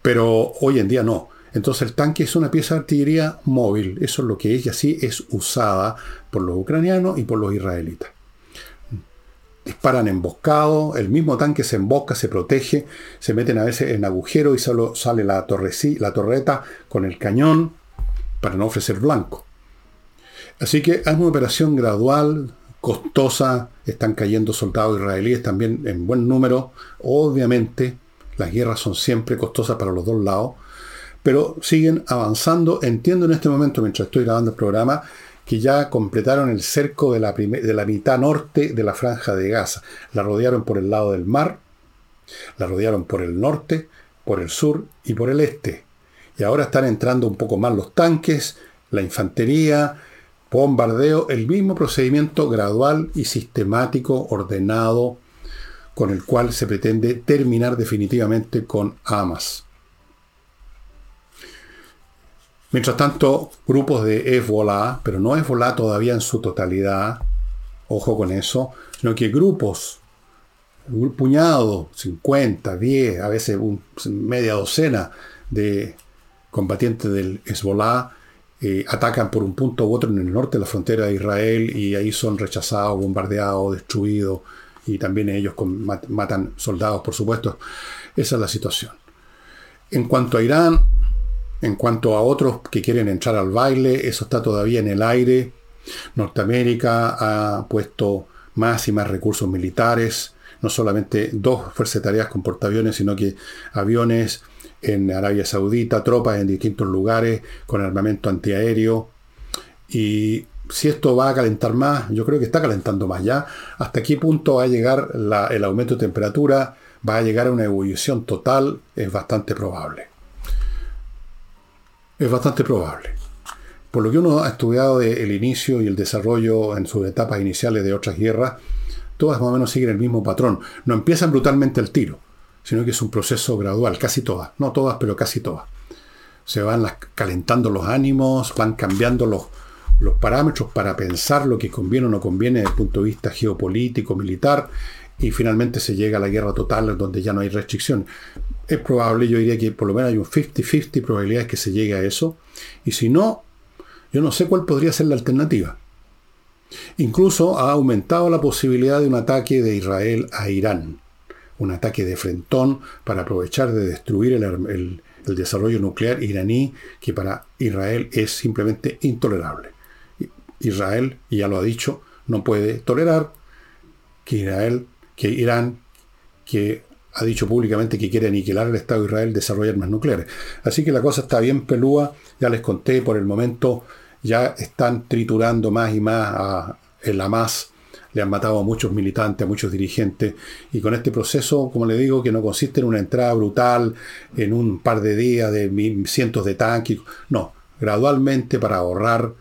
Pero hoy en día no. Entonces el tanque es una pieza de artillería móvil. Eso es lo que es y así es usada por los ucranianos y por los israelitas. Disparan emboscados, el mismo tanque se embosca, se protege, se meten a veces en agujeros y solo sale la, la torreta con el cañón para no ofrecer blanco. Así que es una operación gradual, costosa, están cayendo soldados israelíes también en buen número. Obviamente, las guerras son siempre costosas para los dos lados, pero siguen avanzando. Entiendo en este momento, mientras estoy grabando el programa, que ya completaron el cerco de la, de la mitad norte de la franja de Gaza. La rodearon por el lado del mar, la rodearon por el norte, por el sur y por el este. Y ahora están entrando un poco más los tanques, la infantería, bombardeo, el mismo procedimiento gradual y sistemático, ordenado, con el cual se pretende terminar definitivamente con Hamas. Mientras tanto, grupos de Hezbollah, pero no Hezbollah todavía en su totalidad, ojo con eso, sino que grupos, un puñado, 50, 10, a veces media docena de combatientes del Hezbollah, eh, atacan por un punto u otro en el norte de la frontera de Israel y ahí son rechazados, bombardeados, destruidos y también ellos matan soldados, por supuesto. Esa es la situación. En cuanto a Irán, en cuanto a otros que quieren entrar al baile, eso está todavía en el aire. Norteamérica ha puesto más y más recursos militares, no solamente dos fuerzas tareas con portaaviones, sino que aviones en Arabia Saudita, tropas en distintos lugares con armamento antiaéreo. Y si esto va a calentar más, yo creo que está calentando más ya. ¿Hasta qué punto va a llegar el aumento de temperatura? ¿Va a llegar a una ebullición total? Es bastante probable. Es bastante probable. Por lo que uno ha estudiado el inicio y el desarrollo en sus etapas iniciales de otras guerras, todas más o menos siguen el mismo patrón. No empiezan brutalmente el tiro sino que es un proceso gradual, casi todas, no todas, pero casi todas. Se van calentando los ánimos, van cambiando los, los parámetros para pensar lo que conviene o no conviene desde el punto de vista geopolítico, militar, y finalmente se llega a la guerra total donde ya no hay restricción. Es probable, yo diría que por lo menos hay un 50-50 probabilidades que se llegue a eso, y si no, yo no sé cuál podría ser la alternativa. Incluso ha aumentado la posibilidad de un ataque de Israel a Irán un ataque de frentón para aprovechar de destruir el, desarrollo nuclear iraní, que para Israel es simplemente intolerable. Israel, y ya lo ha dicho, no puede tolerar que Israel, que Irán, que ha dicho públicamente que quiere aniquilar el Estado de Israel, desarrolle armas nucleares. Así que la cosa está bien pelúa, ya les conté, por el momento ya están triturando más y más a el Hamas le han matado a muchos militantes, a muchos dirigentes, y con este proceso, como le digo, que no consiste en una entrada brutal, en un par de días de cientos de tanques, no, gradualmente para ahorrar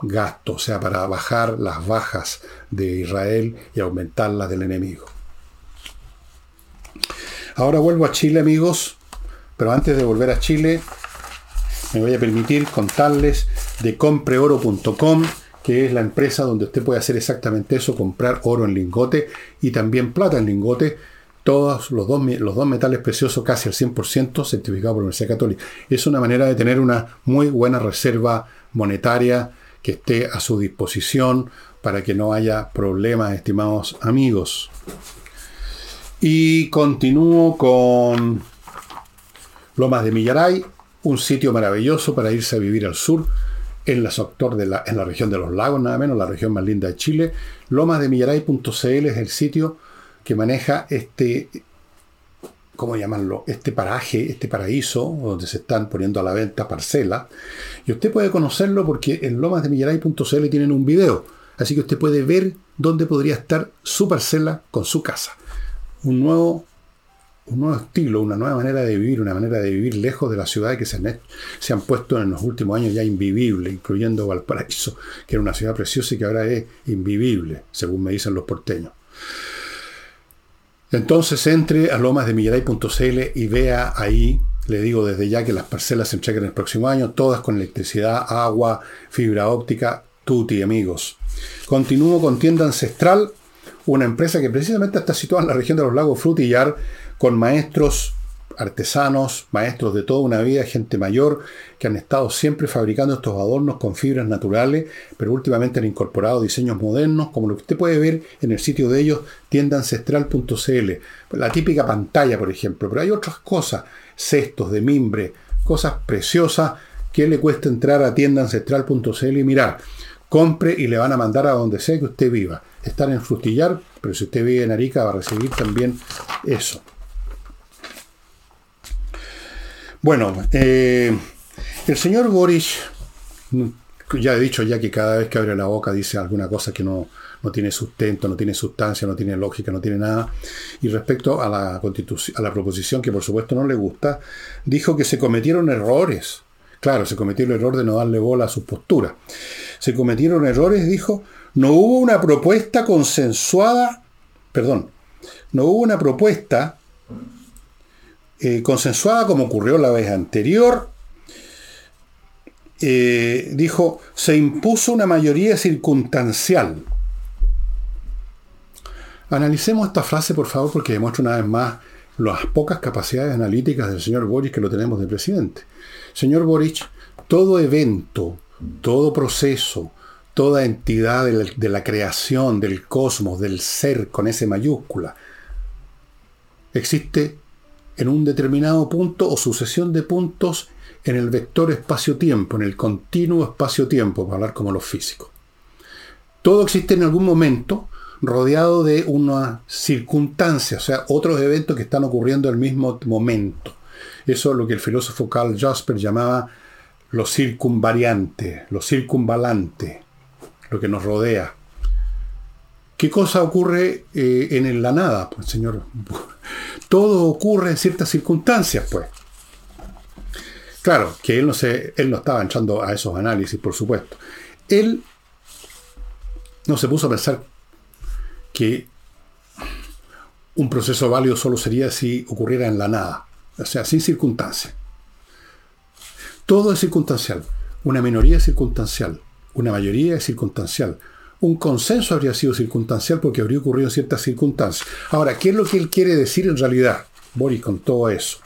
gastos, o sea, para bajar las bajas de Israel y aumentar las del enemigo. Ahora vuelvo a Chile, amigos, Pero antes de volver a Chile, me voy a permitir contarles de compreoro.com, que es la empresa donde usted puede hacer exactamente eso, comprar oro en lingote y también plata en lingote, todos los dos, los dos metales preciosos casi al 100% certificados por la Universidad Católica. Es una manera de tener una muy buena reserva monetaria que esté a su disposición para que no haya problemas, estimados amigos. Y continúo con Lomas de Millaray, un sitio maravilloso para irse a vivir al sur, en la, sector de la, en la región de los lagos, nada menos, la región más linda de Chile. Lomasdemillaray.cl es el sitio que maneja este, ¿cómo llamarlo? Este paraje, este paraíso, donde se están poniendo a la venta parcelas. Y usted puede conocerlo porque en lomasdemillaray.cl tienen un video. Así que usted puede ver dónde podría estar su parcela con su casa. Un nuevo un nuevo estilo, una nueva manera de vivir, una manera de vivir lejos de la ciudad que se han, se han puesto en los últimos años ya invivibles, incluyendo Valparaíso, que era una ciudad preciosa y que ahora es invivible, según me dicen los porteños. Entonces entre a lomasdemillaray.cl y vea ahí, le digo desde ya que las parcelas se entregan el próximo año, todas con electricidad, agua, fibra óptica, tutti amigos. Continúo con Tienda Ancestral, una empresa que precisamente está situada en la región de los lagos Frutillar, con maestros artesanos, maestros de toda una vida, gente mayor, que han estado siempre fabricando estos adornos con fibras naturales, pero últimamente han incorporado diseños modernos, como lo que usted puede ver en el sitio de ellos, tiendaancestral.cl. La típica pantalla, por ejemplo, pero hay otras cosas, cestos de mimbre, cosas preciosas que le cuesta entrar a tiendaancestral.cl y mirar. Compre y le van a mandar a donde sea que usted viva. Están en Frutillar, pero si usted vive en Arica va a recibir también eso. Bueno, eh, el señor Boris, ya he dicho ya que cada vez que abre la boca dice alguna cosa que no, no tiene sustento, no tiene sustancia, no tiene lógica, no tiene nada. Y respecto a la, a la proposición, que por supuesto no le gusta, dijo que se cometieron errores. Claro, se cometió el error de no darle bola a su postura. Se cometieron errores, dijo, no hubo una propuesta consensuada, perdón, no hubo una propuesta eh, consensuada como ocurrió la vez anterior, eh, dijo, se impuso una mayoría circunstancial. Analicemos esta frase, por favor, porque demuestra una vez más las pocas capacidades analíticas del señor Boric que lo tenemos de presidente. Señor Boric, todo evento, todo proceso, toda entidad de la creación, del cosmos, del ser con S mayúscula, existe en un determinado punto o sucesión de puntos en el vector espacio-tiempo, en el continuo espacio-tiempo, para hablar como los físicos. Todo existe en algún momento rodeado de una circunstancia, o sea, otros eventos que están ocurriendo al mismo momento. Eso es lo que el filósofo Carl Jasper llamaba lo circunvariante, lo circunvalante, lo que nos rodea. ¿Qué cosa ocurre eh, en la nada, pues, señor? todo ocurre en ciertas circunstancias, pues. Claro, que él no, se, él no estaba echando a esos análisis, por supuesto. Él no se puso a pensar que un proceso válido solo sería si ocurriera en la nada, o sea, sin circunstancia. Todo es circunstancial. Una minoría es circunstancial. Una mayoría es circunstancial un consenso habría sido circunstancial porque habría ocurrido en ciertas circunstancias. Ahora, ¿qué es lo que él quiere decir en realidad, Boris, con todo eso?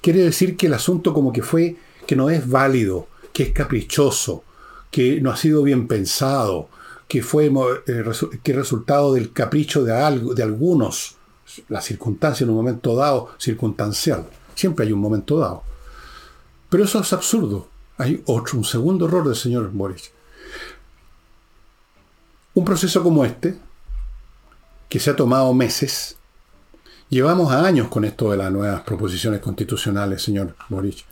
Quiere decir que el asunto como que fue, que no es válido, que es caprichoso, que no ha sido bien pensado, que fue eh, que resultado del capricho de, algo, de algunos, la circunstancia en un momento dado, circunstancial. Siempre hay un momento dado. Pero eso es absurdo. Hay otro, un segundo error del señor Boris. Un proceso como este, que se ha tomado meses, llevamos años con esto de las nuevas proposiciones constitucionales, señor Boric.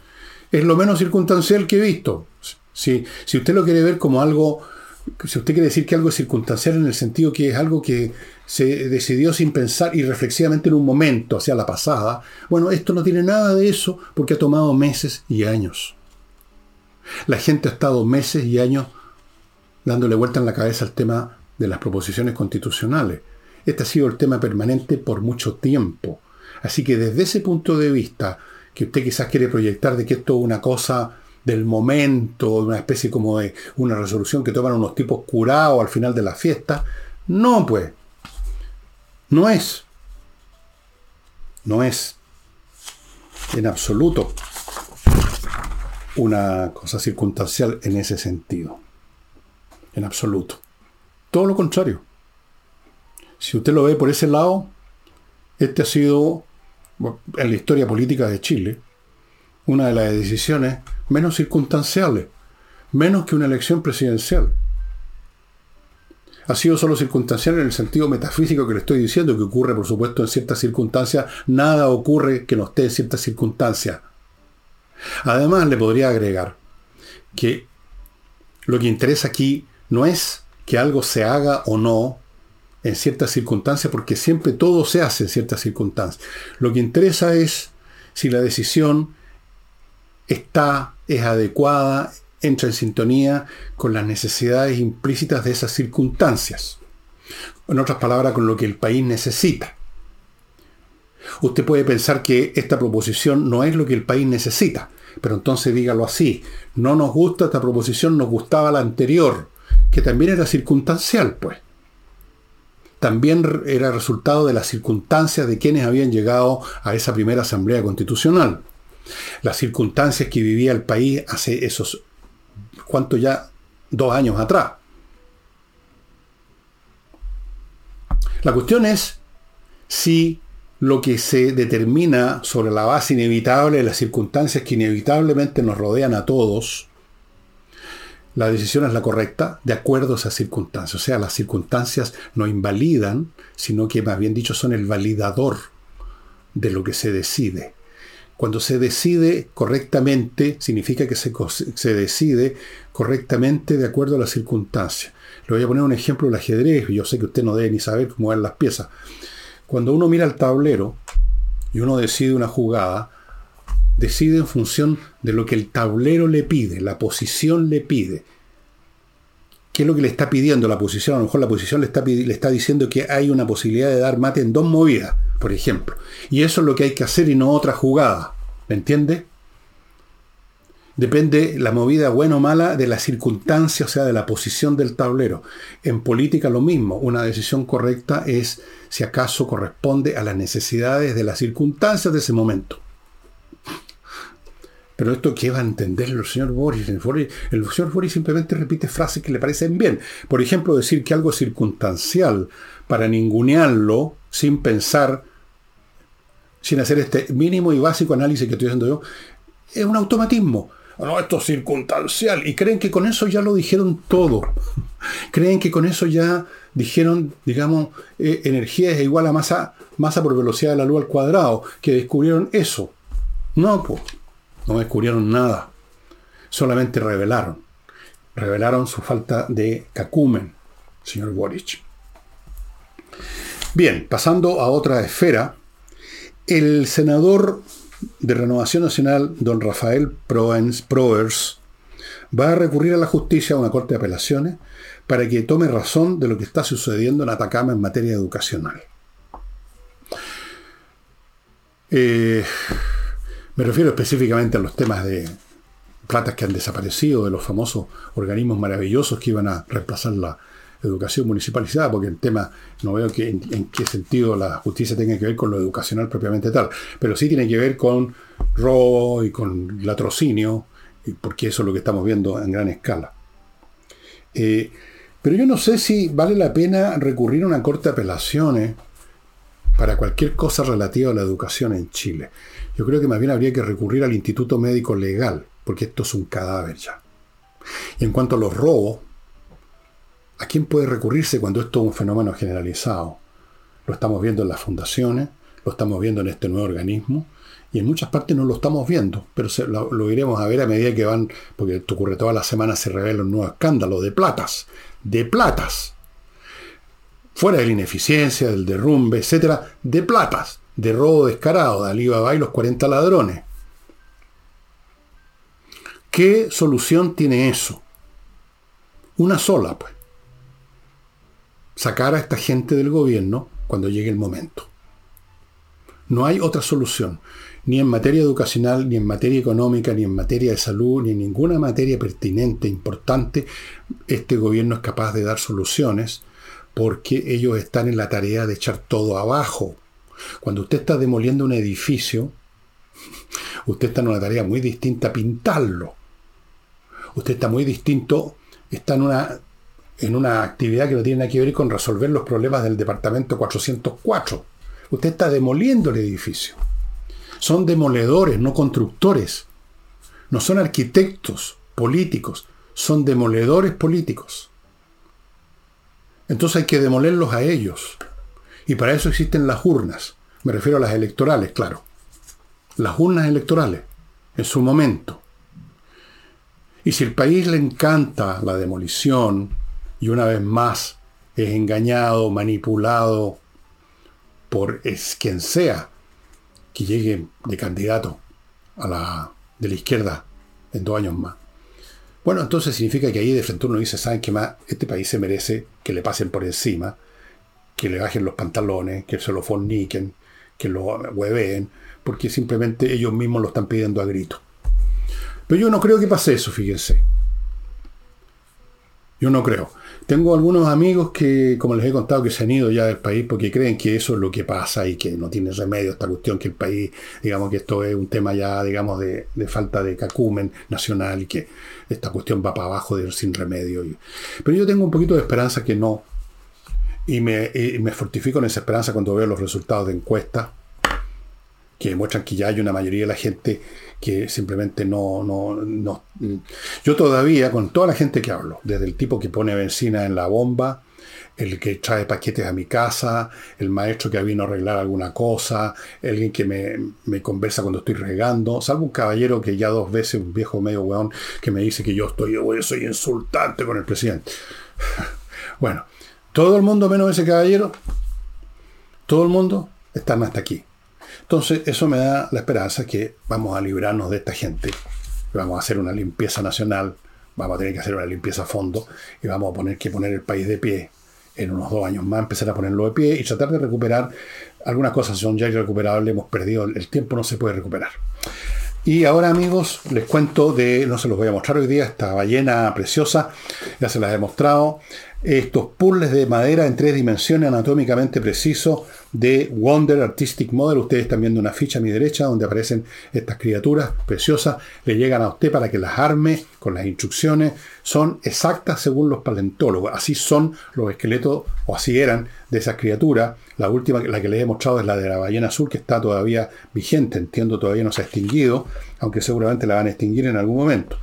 Es lo menos circunstancial que he visto. Si, si usted lo quiere ver como algo, si usted quiere decir que algo es circunstancial en el sentido que es algo que se decidió sin pensar y reflexivamente en un momento, hacia la pasada, bueno, esto no tiene nada de eso porque ha tomado meses y años. La gente ha estado meses y años dándole vuelta en la cabeza al tema de las proposiciones constitucionales. Este ha sido el tema permanente por mucho tiempo. Así que desde ese punto de vista, que usted quizás quiere proyectar de que esto es una cosa del momento, una especie como de una resolución que toman unos tipos curados al final de la fiesta. No, pues. No es. No es en absoluto una cosa circunstancial en ese sentido. En absoluto. Todo lo contrario. Si usted lo ve por ese lado, este ha sido, en la historia política de Chile, una de las decisiones menos circunstanciales, menos que una elección presidencial. Ha sido solo circunstancial en el sentido metafísico que le estoy diciendo, que ocurre, por supuesto, en ciertas circunstancias. Nada ocurre que no esté en ciertas circunstancias. Además, le podría agregar que lo que interesa aquí no es que algo se haga o no en ciertas circunstancias, porque siempre todo se hace en ciertas circunstancias. Lo que interesa es si la decisión está, es adecuada, entra en sintonía con las necesidades implícitas de esas circunstancias. En otras palabras, con lo que el país necesita. Usted puede pensar que esta proposición no es lo que el país necesita, pero entonces dígalo así. No nos gusta esta proposición, nos gustaba la anterior, que también era circunstancial, pues. También era resultado de las circunstancias de quienes habían llegado a esa primera asamblea constitucional. Las circunstancias que vivía el país hace esos, ¿cuánto ya? Dos años atrás. La cuestión es si lo que se determina sobre la base inevitable de las circunstancias que inevitablemente nos rodean a todos, la decisión es la correcta de acuerdo a esas circunstancias. O sea, las circunstancias no invalidan, sino que más bien dicho son el validador de lo que se decide. Cuando se decide correctamente, significa que se, se, decide correctamente de acuerdo a las circunstancias. Le voy a poner un ejemplo del ajedrez, yo sé que usted no debe ni saber cómo van las piezas. Cuando uno mira el tablero y uno decide una jugada, decide en función de lo que el tablero le pide, la posición le pide. ¿Qué es lo que le está pidiendo la posición? A lo mejor la posición le está, le está diciendo que hay una posibilidad de dar mate en dos movidas por ejemplo. Y eso es lo que hay que hacer y no otra jugada. ¿Me entiende? Depende la movida buena o mala de la circunstancia, o sea, de la posición del tablero. En política lo mismo. Una decisión correcta es si acaso corresponde a las necesidades de las circunstancias de ese momento. Pero esto qué va a entender el señor Boris. El, señor Boris simplemente repite frases que le parecen bien. Por ejemplo, decir que algo es circunstancial para ningunearlo sin pensar sin hacer este mínimo y básico análisis que estoy haciendo yo, es un automatismo. No, esto es circunstancial. Y creen que con eso ya lo dijeron todo. creen que con eso ya dijeron, digamos, eh, energía es igual a masa, masa por velocidad de la luz al cuadrado, que descubrieron eso. No, pues, no descubrieron nada. Solamente revelaron. Revelaron su falta de cacumen, señor Boric. Bien, pasando a otra esfera, el senador de Renovación Nacional, don Rafael Proers, va a recurrir a la justicia, a una corte de apelaciones, para que tome razón de lo que está sucediendo en Atacama en materia educacional. Eh, me refiero específicamente a los temas de platas que han desaparecido, de los famosos organismos maravillosos que iban a reemplazar la, educación municipalizada, porque el tema no veo que, en, qué sentido la justicia tenga que ver con lo educacional propiamente tal, pero sí tiene que ver con robo y con latrocinio, porque eso es lo que estamos viendo en gran escala. Eh, pero yo no sé si vale la pena recurrir a una corte de apelaciones para cualquier cosa relativa a la educación en Chile. Yo creo que más bien habría que recurrir al Instituto Médico Legal, porque esto es un cadáver ya. Y en cuanto a los robos, ¿A quién puede recurrirse cuando esto es un fenómeno generalizado? Lo estamos viendo en las fundaciones, lo estamos viendo en este nuevo organismo, y en muchas partes no lo estamos viendo, pero lo, iremos a ver a medida que van, porque esto ocurre todas las semanas, se revela un nuevo escándalo de platas, de platas, fuera de la ineficiencia, del derrumbe, etcétera, de platas, de robo descarado, de Alibaba y los 40 ladrones. ¿Qué solución tiene eso? Una sola, pues sacar a esta gente del gobierno cuando llegue el momento. No hay otra solución. Ni en materia educacional, ni en materia económica, ni en materia de salud, ni en ninguna materia pertinente, importante, este gobierno es capaz de dar soluciones porque ellos están en la tarea de echar todo abajo. Cuando usted está demoliendo un edificio, usted está en una tarea muy distinta a pintarlo. Usted está muy distinto, está en una, en una actividad que no tiene nada que ver con resolver los problemas del departamento 404. Usted está demoliendo el edificio. Son demoledores, no constructores. No son arquitectos políticos, son demoledores políticos. Entonces hay que demolerlos a ellos. Y para eso existen las urnas. Me refiero a las electorales, claro. Las urnas electorales, en su momento. Y si el país le encanta la demolición, y una vez más es engañado, manipulado por es quien sea que llegue de candidato a la, de la izquierda en dos años más. Bueno, entonces significa que ahí de frente uno dice, ¿saben qué más? Este país se merece que le pasen por encima, que le bajen los pantalones, que se lo forniquen, que lo hueveen, porque simplemente ellos mismos lo están pidiendo a grito. Pero yo no creo que pase eso, fíjense. Yo no creo. Tengo algunos amigos que, como les he contado, que se han ido ya del país porque creen que eso es lo que pasa y que no tiene remedio esta cuestión, que el país, digamos que esto es un tema ya, digamos, de, falta de cacumen nacional y que esta cuestión va para abajo de, sin remedio. pero yo tengo un poquito de esperanza que no. Y me, y me fortifico en esa esperanza cuando veo los resultados de encuestas que demuestran que ya hay una mayoría de la gente que simplemente no, no, no. Yo todavía, con toda la gente que hablo, desde el tipo que pone benzina en la bomba, el que trae paquetes a mi casa, el maestro que vino a arreglar alguna cosa, alguien que me, conversa cuando estoy regando, salvo un caballero que ya dos veces, un viejo medio weón, que me dice que yo estoy, soy insultante con el presidente. bueno, todo el mundo menos ese caballero, todo el mundo están hasta aquí. Entonces, eso me da la esperanza que vamos a librarnos de esta gente, vamos a hacer una limpieza nacional, vamos a tener que hacer una limpieza a fondo y vamos a poner que poner el país de pie en unos dos años más, empezar a ponerlo de pie y tratar de recuperar algunas cosas son ya irrecuperables, hemos perdido el tiempo, no se puede recuperar. Y ahora amigos, les cuento de, no se los voy a mostrar hoy día, esta ballena preciosa, ya se las he mostrado, estos puzzles de madera en tres dimensiones anatómicamente precisos de Wonder Artistic Model. Ustedes están viendo una ficha a mi derecha donde aparecen estas criaturas preciosas. Le llegan a usted para que las arme con las instrucciones. Son exactas según los paleontólogos. Así son los esqueletos, o así eran, de esas criaturas. La última, la que les he mostrado es la de la ballena azul, que está todavía vigente. Entiendo, todavía no se ha extinguido, aunque seguramente la van a extinguir en algún momento.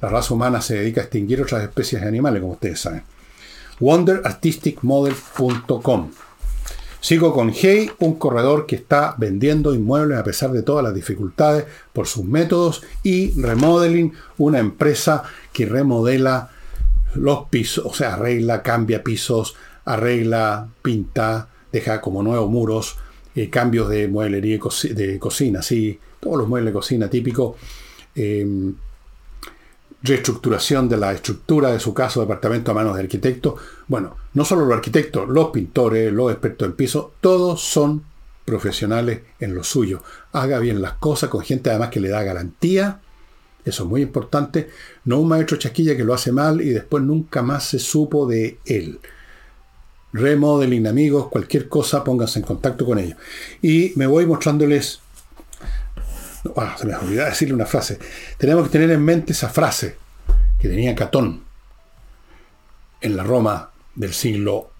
La raza humana se dedica a extinguir otras especies de animales, como ustedes saben wonderartisticmodel.com. Sigo con Hey, un corredor que está vendiendo inmuebles a pesar de todas las dificultades por sus métodos, y Remodeling, una empresa que remodela los pisos, o sea, arregla, cambia pisos, arregla, pinta, deja como nuevos muros, eh, cambios de mueblería de cocina, sí, todos los muebles de cocina típicos. Eh, reestructuración de la estructura de su caso departamento a manos de arquitectos. Bueno, no solo los arquitectos, los pintores, los expertos en piso, todos son profesionales en lo suyo. Haga bien las cosas con gente además que le da garantía. Eso es muy importante. No un maestro chasquilla que lo hace mal y después nunca más se supo de él. Remodeling, amigos, cualquier cosa, pónganse en contacto con ellos. Y me voy mostrándoles bueno, se me olvidó decirle una frase. Tenemos que tener en mente esa frase que tenía Catón en la Roma del siglo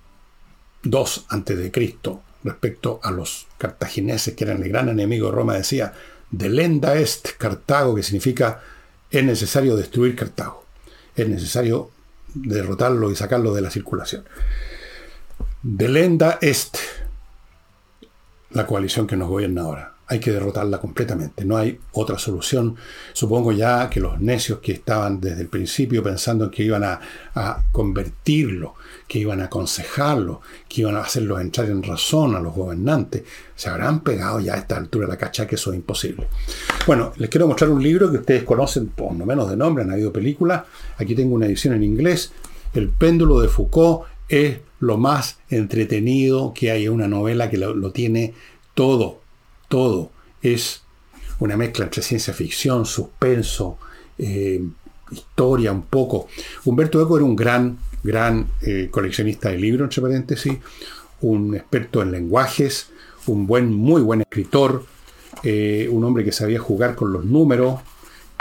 II a.C. respecto a los cartagineses, que eran el gran enemigo de Roma, decía, delenda est Cartago, que significa es necesario destruir Cartago, es necesario derrotarlo y sacarlo de la circulación. Delenda est la coalición que nos gobierna ahora hay que derrotarla completamente. No hay otra solución. Supongo ya que los necios que estaban desde el principio pensando que iban a, convertirlo, que iban a aconsejarlo, que iban a hacerlos entrar en razón a los gobernantes, se habrán pegado ya a esta altura la cacha que eso es imposible. Bueno, les quiero mostrar un libro que ustedes conocen, por lo menos de nombre, han habido películas. Aquí tengo una edición en inglés. El péndulo de Foucault es lo más entretenido que hay. Una novela que lo tiene todo todo. Es una mezcla entre ciencia ficción, suspenso, eh, historia un poco. Humberto Eco era un gran, gran eh, coleccionista de libros, entre paréntesis, un experto en lenguajes, un buen, muy buen escritor, eh, un hombre que sabía jugar con los números,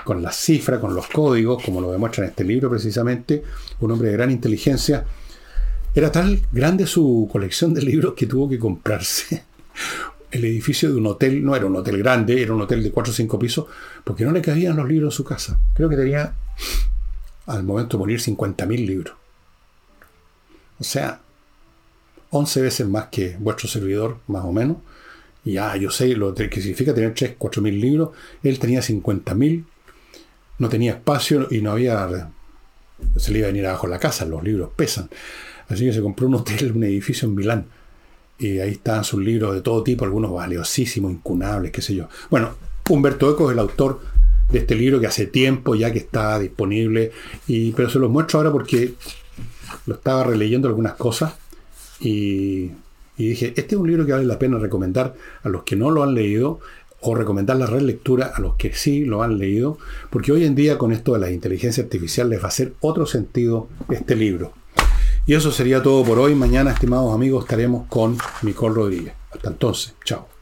con las cifras, con los códigos, como lo demuestra en este libro precisamente, un hombre de gran inteligencia. Era tal grande su colección de libros que tuvo que comprarse el edificio de un hotel, no era un hotel grande, era un hotel de 4 o 5 pisos, porque no le cabían los libros en su casa. Creo que tenía, al momento de morir, 50.000 libros. O sea, 11 veces más que vuestro servidor, más o menos. Y ya, yo sé lo que significa tener 3, 4 mil libros. Él tenía 50 mil, no tenía espacio y no había. Se le iba a venir abajo la casa, los libros pesan. Así que se compró un hotel, un edificio en Milán. Y ahí estaban sus libros de todo tipo, algunos valiosísimos, incunables, qué sé yo. Bueno, Humberto Eco es el autor de este libro que hace tiempo ya que está disponible, y, pero se los muestro ahora porque lo estaba releyendo algunas cosas y, dije, este es un libro que vale la pena recomendar a los que no lo han leído o recomendar la relectura a los que sí lo han leído, porque hoy en día con esto de la inteligencia artificial les va a hacer otro sentido este libro. Y eso sería todo por hoy. Mañana, estimados amigos, estaremos con Nicole Rodríguez. Hasta entonces, chao.